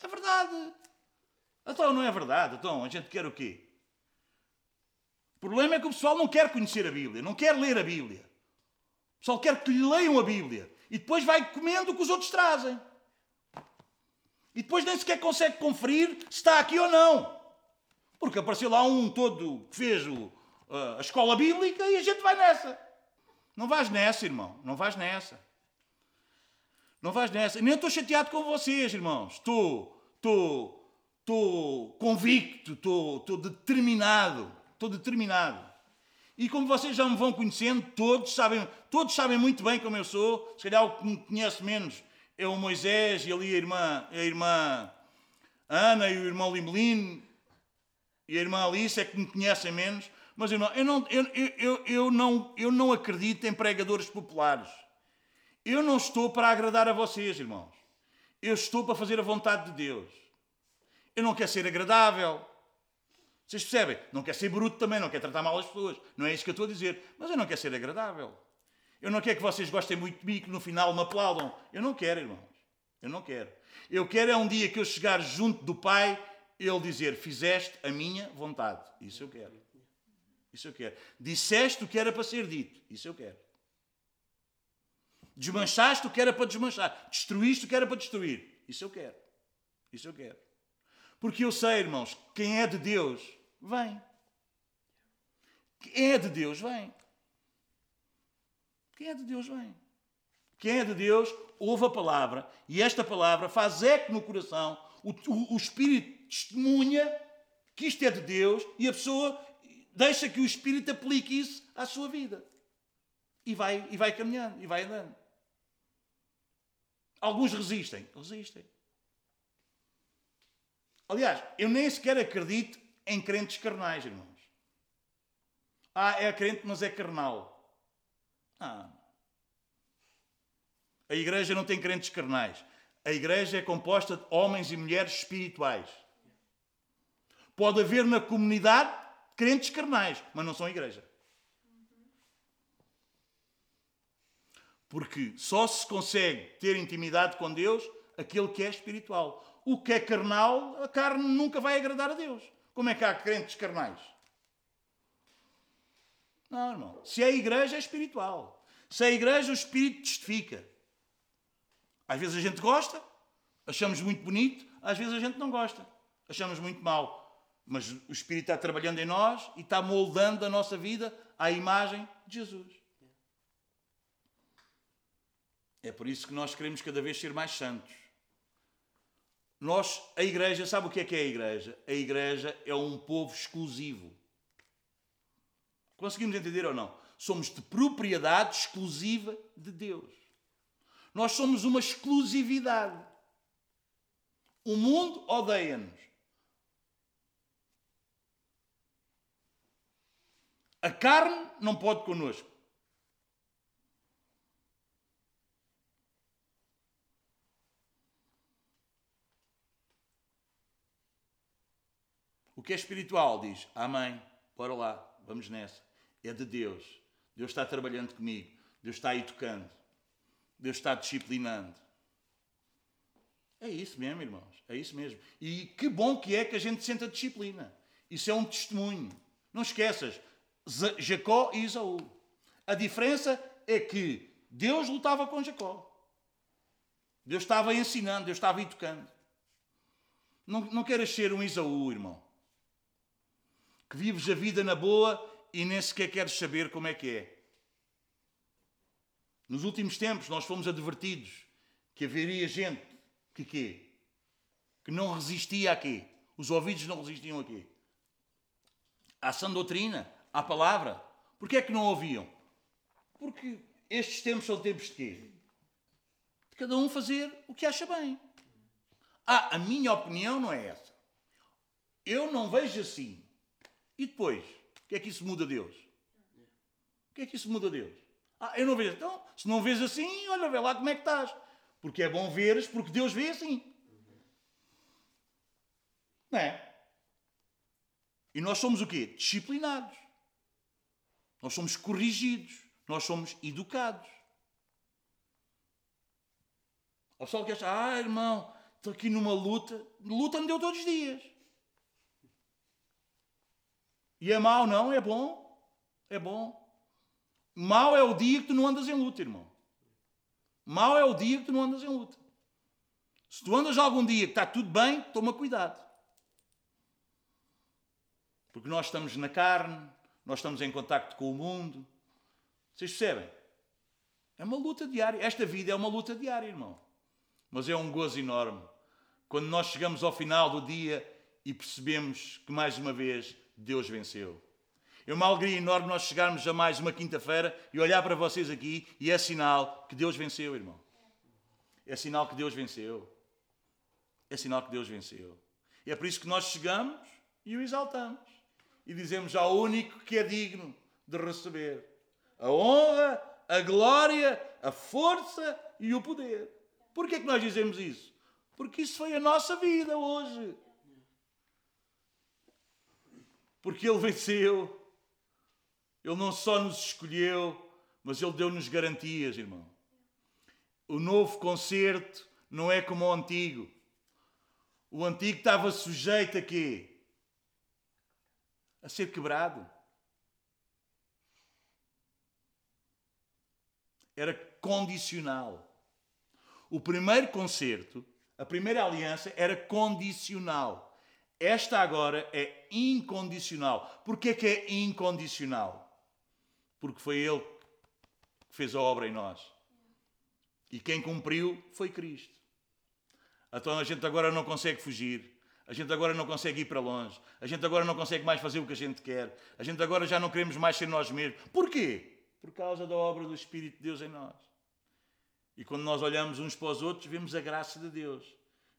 É verdade. Então não é verdade. Então a gente quer o quê? O problema é que o pessoal não quer conhecer a Bíblia, não quer ler a Bíblia. O pessoal quer que lhe leiam a Bíblia e depois vai comendo o que os outros trazem. E depois nem sequer consegue conferir se está aqui ou não. Porque apareceu lá um todo que fez o, a escola bíblica e a gente vai nessa. Não vais nessa, irmão. Não vais nessa. Não vais nessa. Nem estou chateado com vocês, irmãos. Estou, estou, estou convicto, estou, estou determinado. Estou determinado. E como vocês já me vão conhecendo, todos sabem, todos sabem muito bem como eu sou. Se calhar o que me conhece menos é o Moisés e ali a irmã, a irmã Ana e o irmão Limelino e a irmã Alice é que me conhecem menos, mas eu não, eu não, eu, eu, eu, não, eu não acredito em pregadores populares. Eu não estou para agradar a vocês, irmãos. Eu estou para fazer a vontade de Deus. Eu não quero ser agradável. Vocês percebem? Não quero ser bruto também, não quero tratar mal as pessoas. Não é isso que eu estou a dizer. Mas eu não quero ser agradável. Eu não quero que vocês gostem muito de mim que no final me aplaudam. Eu não quero, irmãos. Eu não quero. Eu quero é um dia que eu chegar junto do Pai, ele dizer: Fizeste a minha vontade. Isso eu quero. Isso eu quero. Disseste o que era para ser dito. Isso eu quero. Desmanchaste o que era para desmanchar. Destruíste o que era para destruir. Isso eu quero. Isso eu quero. Porque eu sei, irmãos, quem é de Deus, vem. Quem é de Deus, vem. Quem é de Deus vem. Quem é de Deus ouve a palavra e esta palavra faz eco no coração. O, o, o Espírito testemunha que isto é de Deus e a pessoa deixa que o Espírito aplique isso à sua vida. E vai, e vai caminhando, e vai andando. Alguns resistem. Resistem. Aliás, eu nem sequer acredito em crentes carnais, irmãos. Ah, é crente, mas é carnal. Ah. A igreja não tem crentes carnais. A igreja é composta de homens e mulheres espirituais. Pode haver na comunidade crentes carnais, mas não são igreja. Porque só se consegue ter intimidade com Deus aquele que é espiritual. O que é carnal, a carne nunca vai agradar a Deus. Como é que há crentes carnais? Não, irmão. Se é igreja, é espiritual. Se é igreja, o espírito testifica. Às vezes a gente gosta, achamos muito bonito, às vezes a gente não gosta, achamos muito mal. Mas o Espírito está trabalhando em nós e está moldando a nossa vida à imagem de Jesus. É por isso que nós queremos cada vez ser mais santos. Nós, a igreja, sabe o que é que é a igreja? A igreja é um povo exclusivo. Conseguimos entender ou não? Somos de propriedade exclusiva de Deus. Nós somos uma exclusividade. O mundo odeia-nos. A carne não pode connosco. Que é espiritual diz: Amém, bora lá, vamos nessa. É de Deus. Deus está trabalhando comigo. Deus está aí tocando. Deus está disciplinando. É isso mesmo, irmãos. É isso mesmo. E que bom que é que a gente senta disciplina. Isso é um testemunho. Não esqueças, Jacó e Isaú. A diferença é que Deus lutava com Jacó. Deus estava ensinando, Deus estava educando. Não, não queres ser um Isaú, irmão. Que vives a vida na boa e nem sequer queres saber como é que é. Nos últimos tempos nós fomos advertidos que haveria gente que quê? Que não resistia a quê? Os ouvidos não resistiam a quê? À sã doutrina, à palavra. Porquê é que não ouviam? Porque estes tempos são tempos de quê? De cada um fazer o que acha bem. Ah, a minha opinião não é essa. Eu não vejo assim. E depois? O que é que isso muda Deus? O que é que isso muda Deus? Ah, eu não vejo. Então, se não vês assim, olha, vê lá como é que estás. Porque é bom veres, porque Deus vê assim. Não é? E nós somos o quê? Disciplinados. Nós somos corrigidos. Nós somos educados. O pessoal que acha, ah, irmão, estou aqui numa luta. Luta me deu todos os dias. E é mau, não? É bom. É bom. Mau é o dia que tu não andas em luta, irmão. Mau é o dia que tu não andas em luta. Se tu andas algum dia que está tudo bem, toma cuidado. Porque nós estamos na carne, nós estamos em contacto com o mundo. Vocês percebem? É uma luta diária. Esta vida é uma luta diária, irmão. Mas é um gozo enorme. Quando nós chegamos ao final do dia e percebemos que mais uma vez Deus venceu. É uma alegria enorme nós chegarmos a mais uma quinta-feira e olhar para vocês aqui e é sinal que Deus venceu, irmão. É sinal que Deus venceu. É sinal que Deus venceu. E é por isso que nós chegamos e o exaltamos. E dizemos ao único que é digno de receber a honra, a glória, a força e o poder. Por que é que nós dizemos isso? Porque isso foi a nossa vida hoje. Porque Ele venceu. Ele não só nos escolheu, mas Ele deu-nos garantias, irmão. O novo concerto não é como o antigo. O antigo estava sujeito a quê? A ser quebrado. Era condicional. O primeiro concerto, a primeira aliança, era condicional. Esta agora é incondicional. Porquê que é incondicional? Porque foi Ele que fez a obra em nós. E quem cumpriu foi Cristo. Então a gente agora não consegue fugir. A gente agora não consegue ir para longe. A gente agora não consegue mais fazer o que a gente quer. A gente agora já não queremos mais ser nós mesmos. Porquê? Por causa da obra do Espírito de Deus em nós. E quando nós olhamos uns para os outros, vemos a graça de Deus.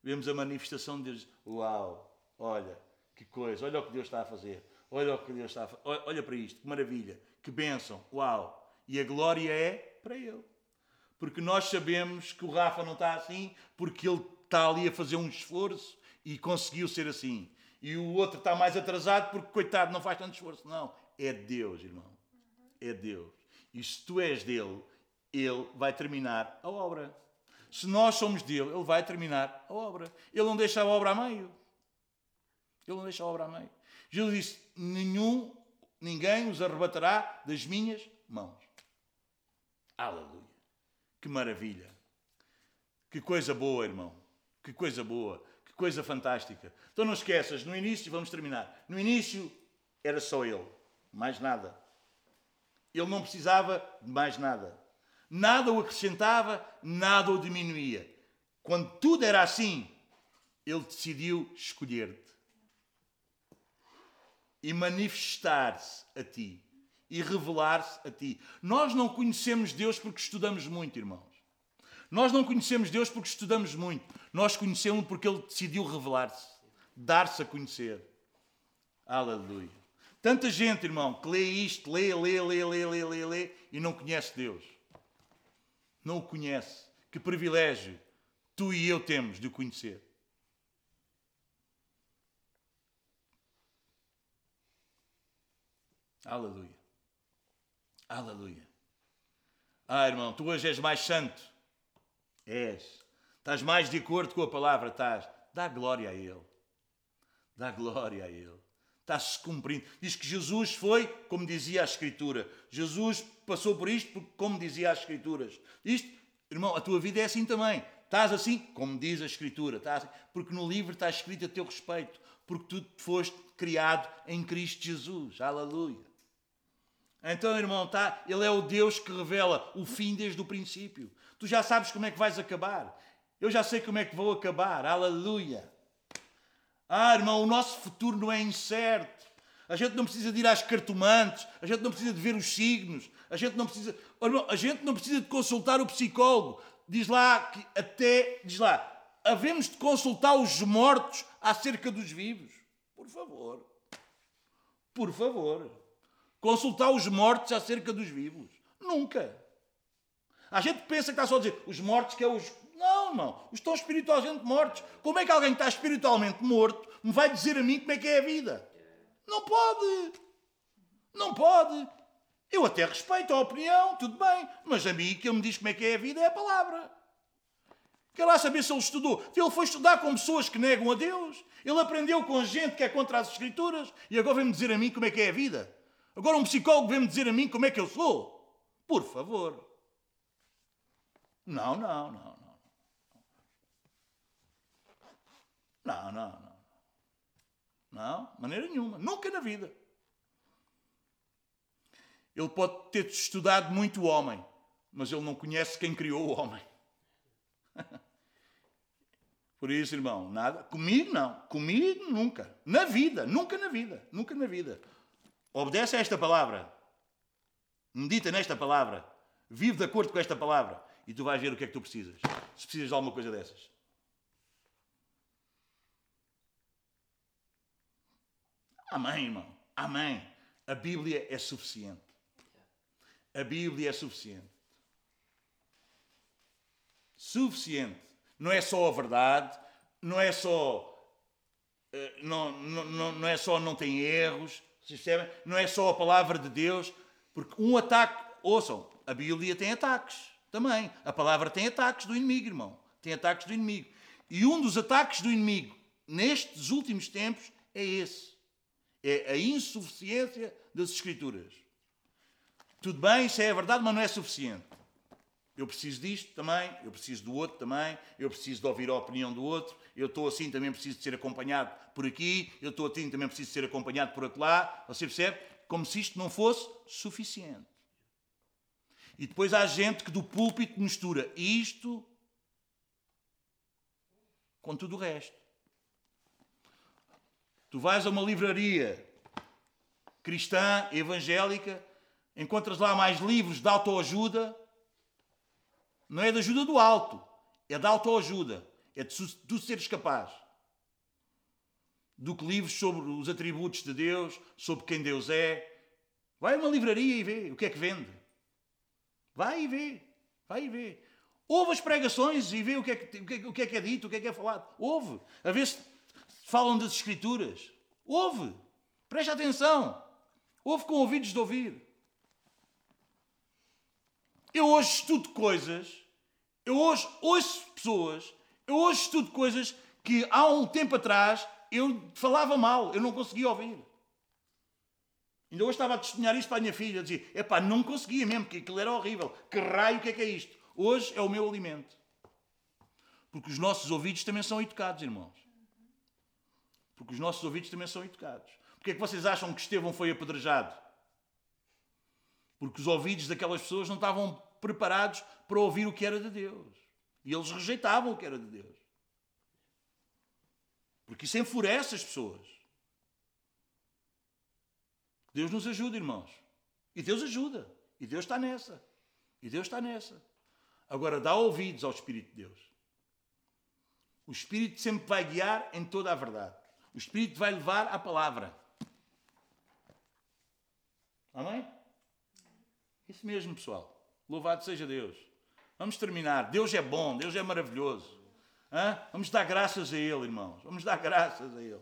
Vemos a manifestação de Deus. Uau! Olha, que coisa, olha o que Deus está a fazer. Olha o que Deus está a fazer. Olha para isto, que maravilha, que bênção, uau. E a glória é para Ele. Porque nós sabemos que o Rafa não está assim, porque ele está ali a fazer um esforço e conseguiu ser assim. E o outro está mais atrasado porque, coitado, não faz tanto esforço. Não, é Deus, irmão. É Deus. E se tu és dele, ele vai terminar a obra. Se nós somos dele, ele vai terminar a obra. Ele não deixa a obra a meio. Ele não deixa a obra a meio. Jesus disse: Nenhum, ninguém os arrebatará das minhas mãos. Aleluia. Que maravilha. Que coisa boa, irmão. Que coisa boa. Que coisa fantástica. Então não esqueças, no início, vamos terminar. No início era só ele. Mais nada. Ele não precisava de mais nada. Nada o acrescentava, nada o diminuía. Quando tudo era assim, ele decidiu escolher-te e manifestar-se a ti e revelar-se a ti. Nós não conhecemos Deus porque estudamos muito, irmãos. Nós não conhecemos Deus porque estudamos muito. Nós conhecemos porque Ele decidiu revelar-se, dar-se a conhecer. Aleluia. Tanta gente, irmão, que lê isto, lê, lê, lê, lê, lê, lê, lê e não conhece Deus. Não o conhece. Que privilégio tu e eu temos de o conhecer. Aleluia. Aleluia. Ah, irmão, tu hoje és mais santo. És. Estás mais de acordo com a palavra, estás. Dá glória a Ele. Dá glória a Ele. Está-se cumprindo. Diz que Jesus foi, como dizia a Escritura. Jesus passou por isto, como dizia as Escrituras. Isto, irmão, a tua vida é assim também. Estás assim, como diz a Escritura. Estás assim, porque no livro está escrito a teu respeito. Porque tu foste criado em Cristo Jesus. Aleluia. Então, irmão, tá? Ele é o Deus que revela o fim desde o princípio. Tu já sabes como é que vais acabar. Eu já sei como é que vou acabar. Aleluia. Ah, irmão, o nosso futuro não é incerto. a gente não precisa de ir às cartomantes, a gente não precisa de ver os signos, a gente não precisa, oh, irmão, a gente não precisa de consultar o psicólogo. Diz lá que até, diz lá, havemos de consultar os mortos acerca dos vivos. Por favor. Por favor. Consultar os mortos acerca dos vivos. Nunca. A gente pensa que está só a dizer os mortos que é os. Não. Os estão espiritualmente mortos. Como é que alguém que está espiritualmente morto me vai dizer a mim como é que é a vida? Não pode. Não pode. Eu até respeito a opinião, tudo bem, mas a mim que ele me diz como é que é a vida é a palavra. Quer lá saber se ele estudou. Ele foi estudar com pessoas que negam a Deus. Ele aprendeu com gente que é contra as Escrituras. E agora vem-me dizer a mim como é que é a vida. Agora um psicólogo vem-me dizer a mim como é que eu sou. Por favor. Não, não, não, não. Não, não, não. Não, maneira nenhuma. Nunca na vida. Ele pode ter estudado muito o homem, mas ele não conhece quem criou o homem. Por isso, irmão, nada. Comigo não. Comigo nunca. Na vida. Nunca na vida. Nunca na vida. Obedece a esta palavra. Medita nesta palavra. Vive de acordo com esta palavra. E tu vais ver o que é que tu precisas. Se precisas de alguma coisa dessas. Amém, irmão. Amém. A Bíblia é suficiente. A Bíblia é suficiente. Suficiente não é só a verdade, não é só. Eh, não, não, não é só não tem erros, não é só a palavra de Deus, porque um ataque, ouçam, a Bíblia tem ataques também. A palavra tem ataques do inimigo, irmão. Tem ataques do inimigo. E um dos ataques do inimigo nestes últimos tempos é esse: é a insuficiência das Escrituras. Tudo bem, isso é verdade, mas não é suficiente. Eu preciso disto também, eu preciso do outro também, eu preciso de ouvir a opinião do outro, eu estou assim, também preciso de ser acompanhado por aqui, eu estou assim, também preciso de ser acompanhado por lá. Você percebe? Como se isto não fosse suficiente. E depois há gente que do púlpito mistura isto com tudo o resto. Tu vais a uma livraria cristã, evangélica, encontras lá mais livros de autoajuda não é da ajuda do alto, é da autoajuda. É de tu seres capaz. Do que livros sobre os atributos de Deus, sobre quem Deus é. Vai a uma livraria e vê o que é que vende. Vai e vê. Vai e vê. Ouve as pregações e vê o que, é que, o que é que é dito, o que é que é falado. Ouve. A ver se falam das Escrituras. Ouve. Preste atenção. Ouve com ouvidos de ouvir. Eu hoje estudo coisas, eu hoje ouço pessoas, eu hoje estudo coisas que há um tempo atrás eu falava mal, eu não conseguia ouvir. Ainda hoje estava a testemunhar isto para a minha filha, dizia, epá, não conseguia mesmo, que aquilo era horrível. Que raio, o que é que é isto? Hoje é o meu alimento. Porque os nossos ouvidos também são educados, irmãos. Porque os nossos ouvidos também são educados. Porquê é que vocês acham que Estevão foi apedrejado? Porque os ouvidos daquelas pessoas não estavam preparados para ouvir o que era de Deus. E eles rejeitavam o que era de Deus. Porque isso enfurece as pessoas. Deus nos ajuda, irmãos. E Deus ajuda. E Deus está nessa. E Deus está nessa. Agora, dá ouvidos ao Espírito de Deus. O Espírito sempre vai guiar em toda a verdade. O Espírito vai levar a palavra. Amém? Isso mesmo, pessoal. Louvado seja Deus. Vamos terminar. Deus é bom, Deus é maravilhoso. Hã? Vamos dar graças a Ele, irmãos. Vamos dar graças a Ele.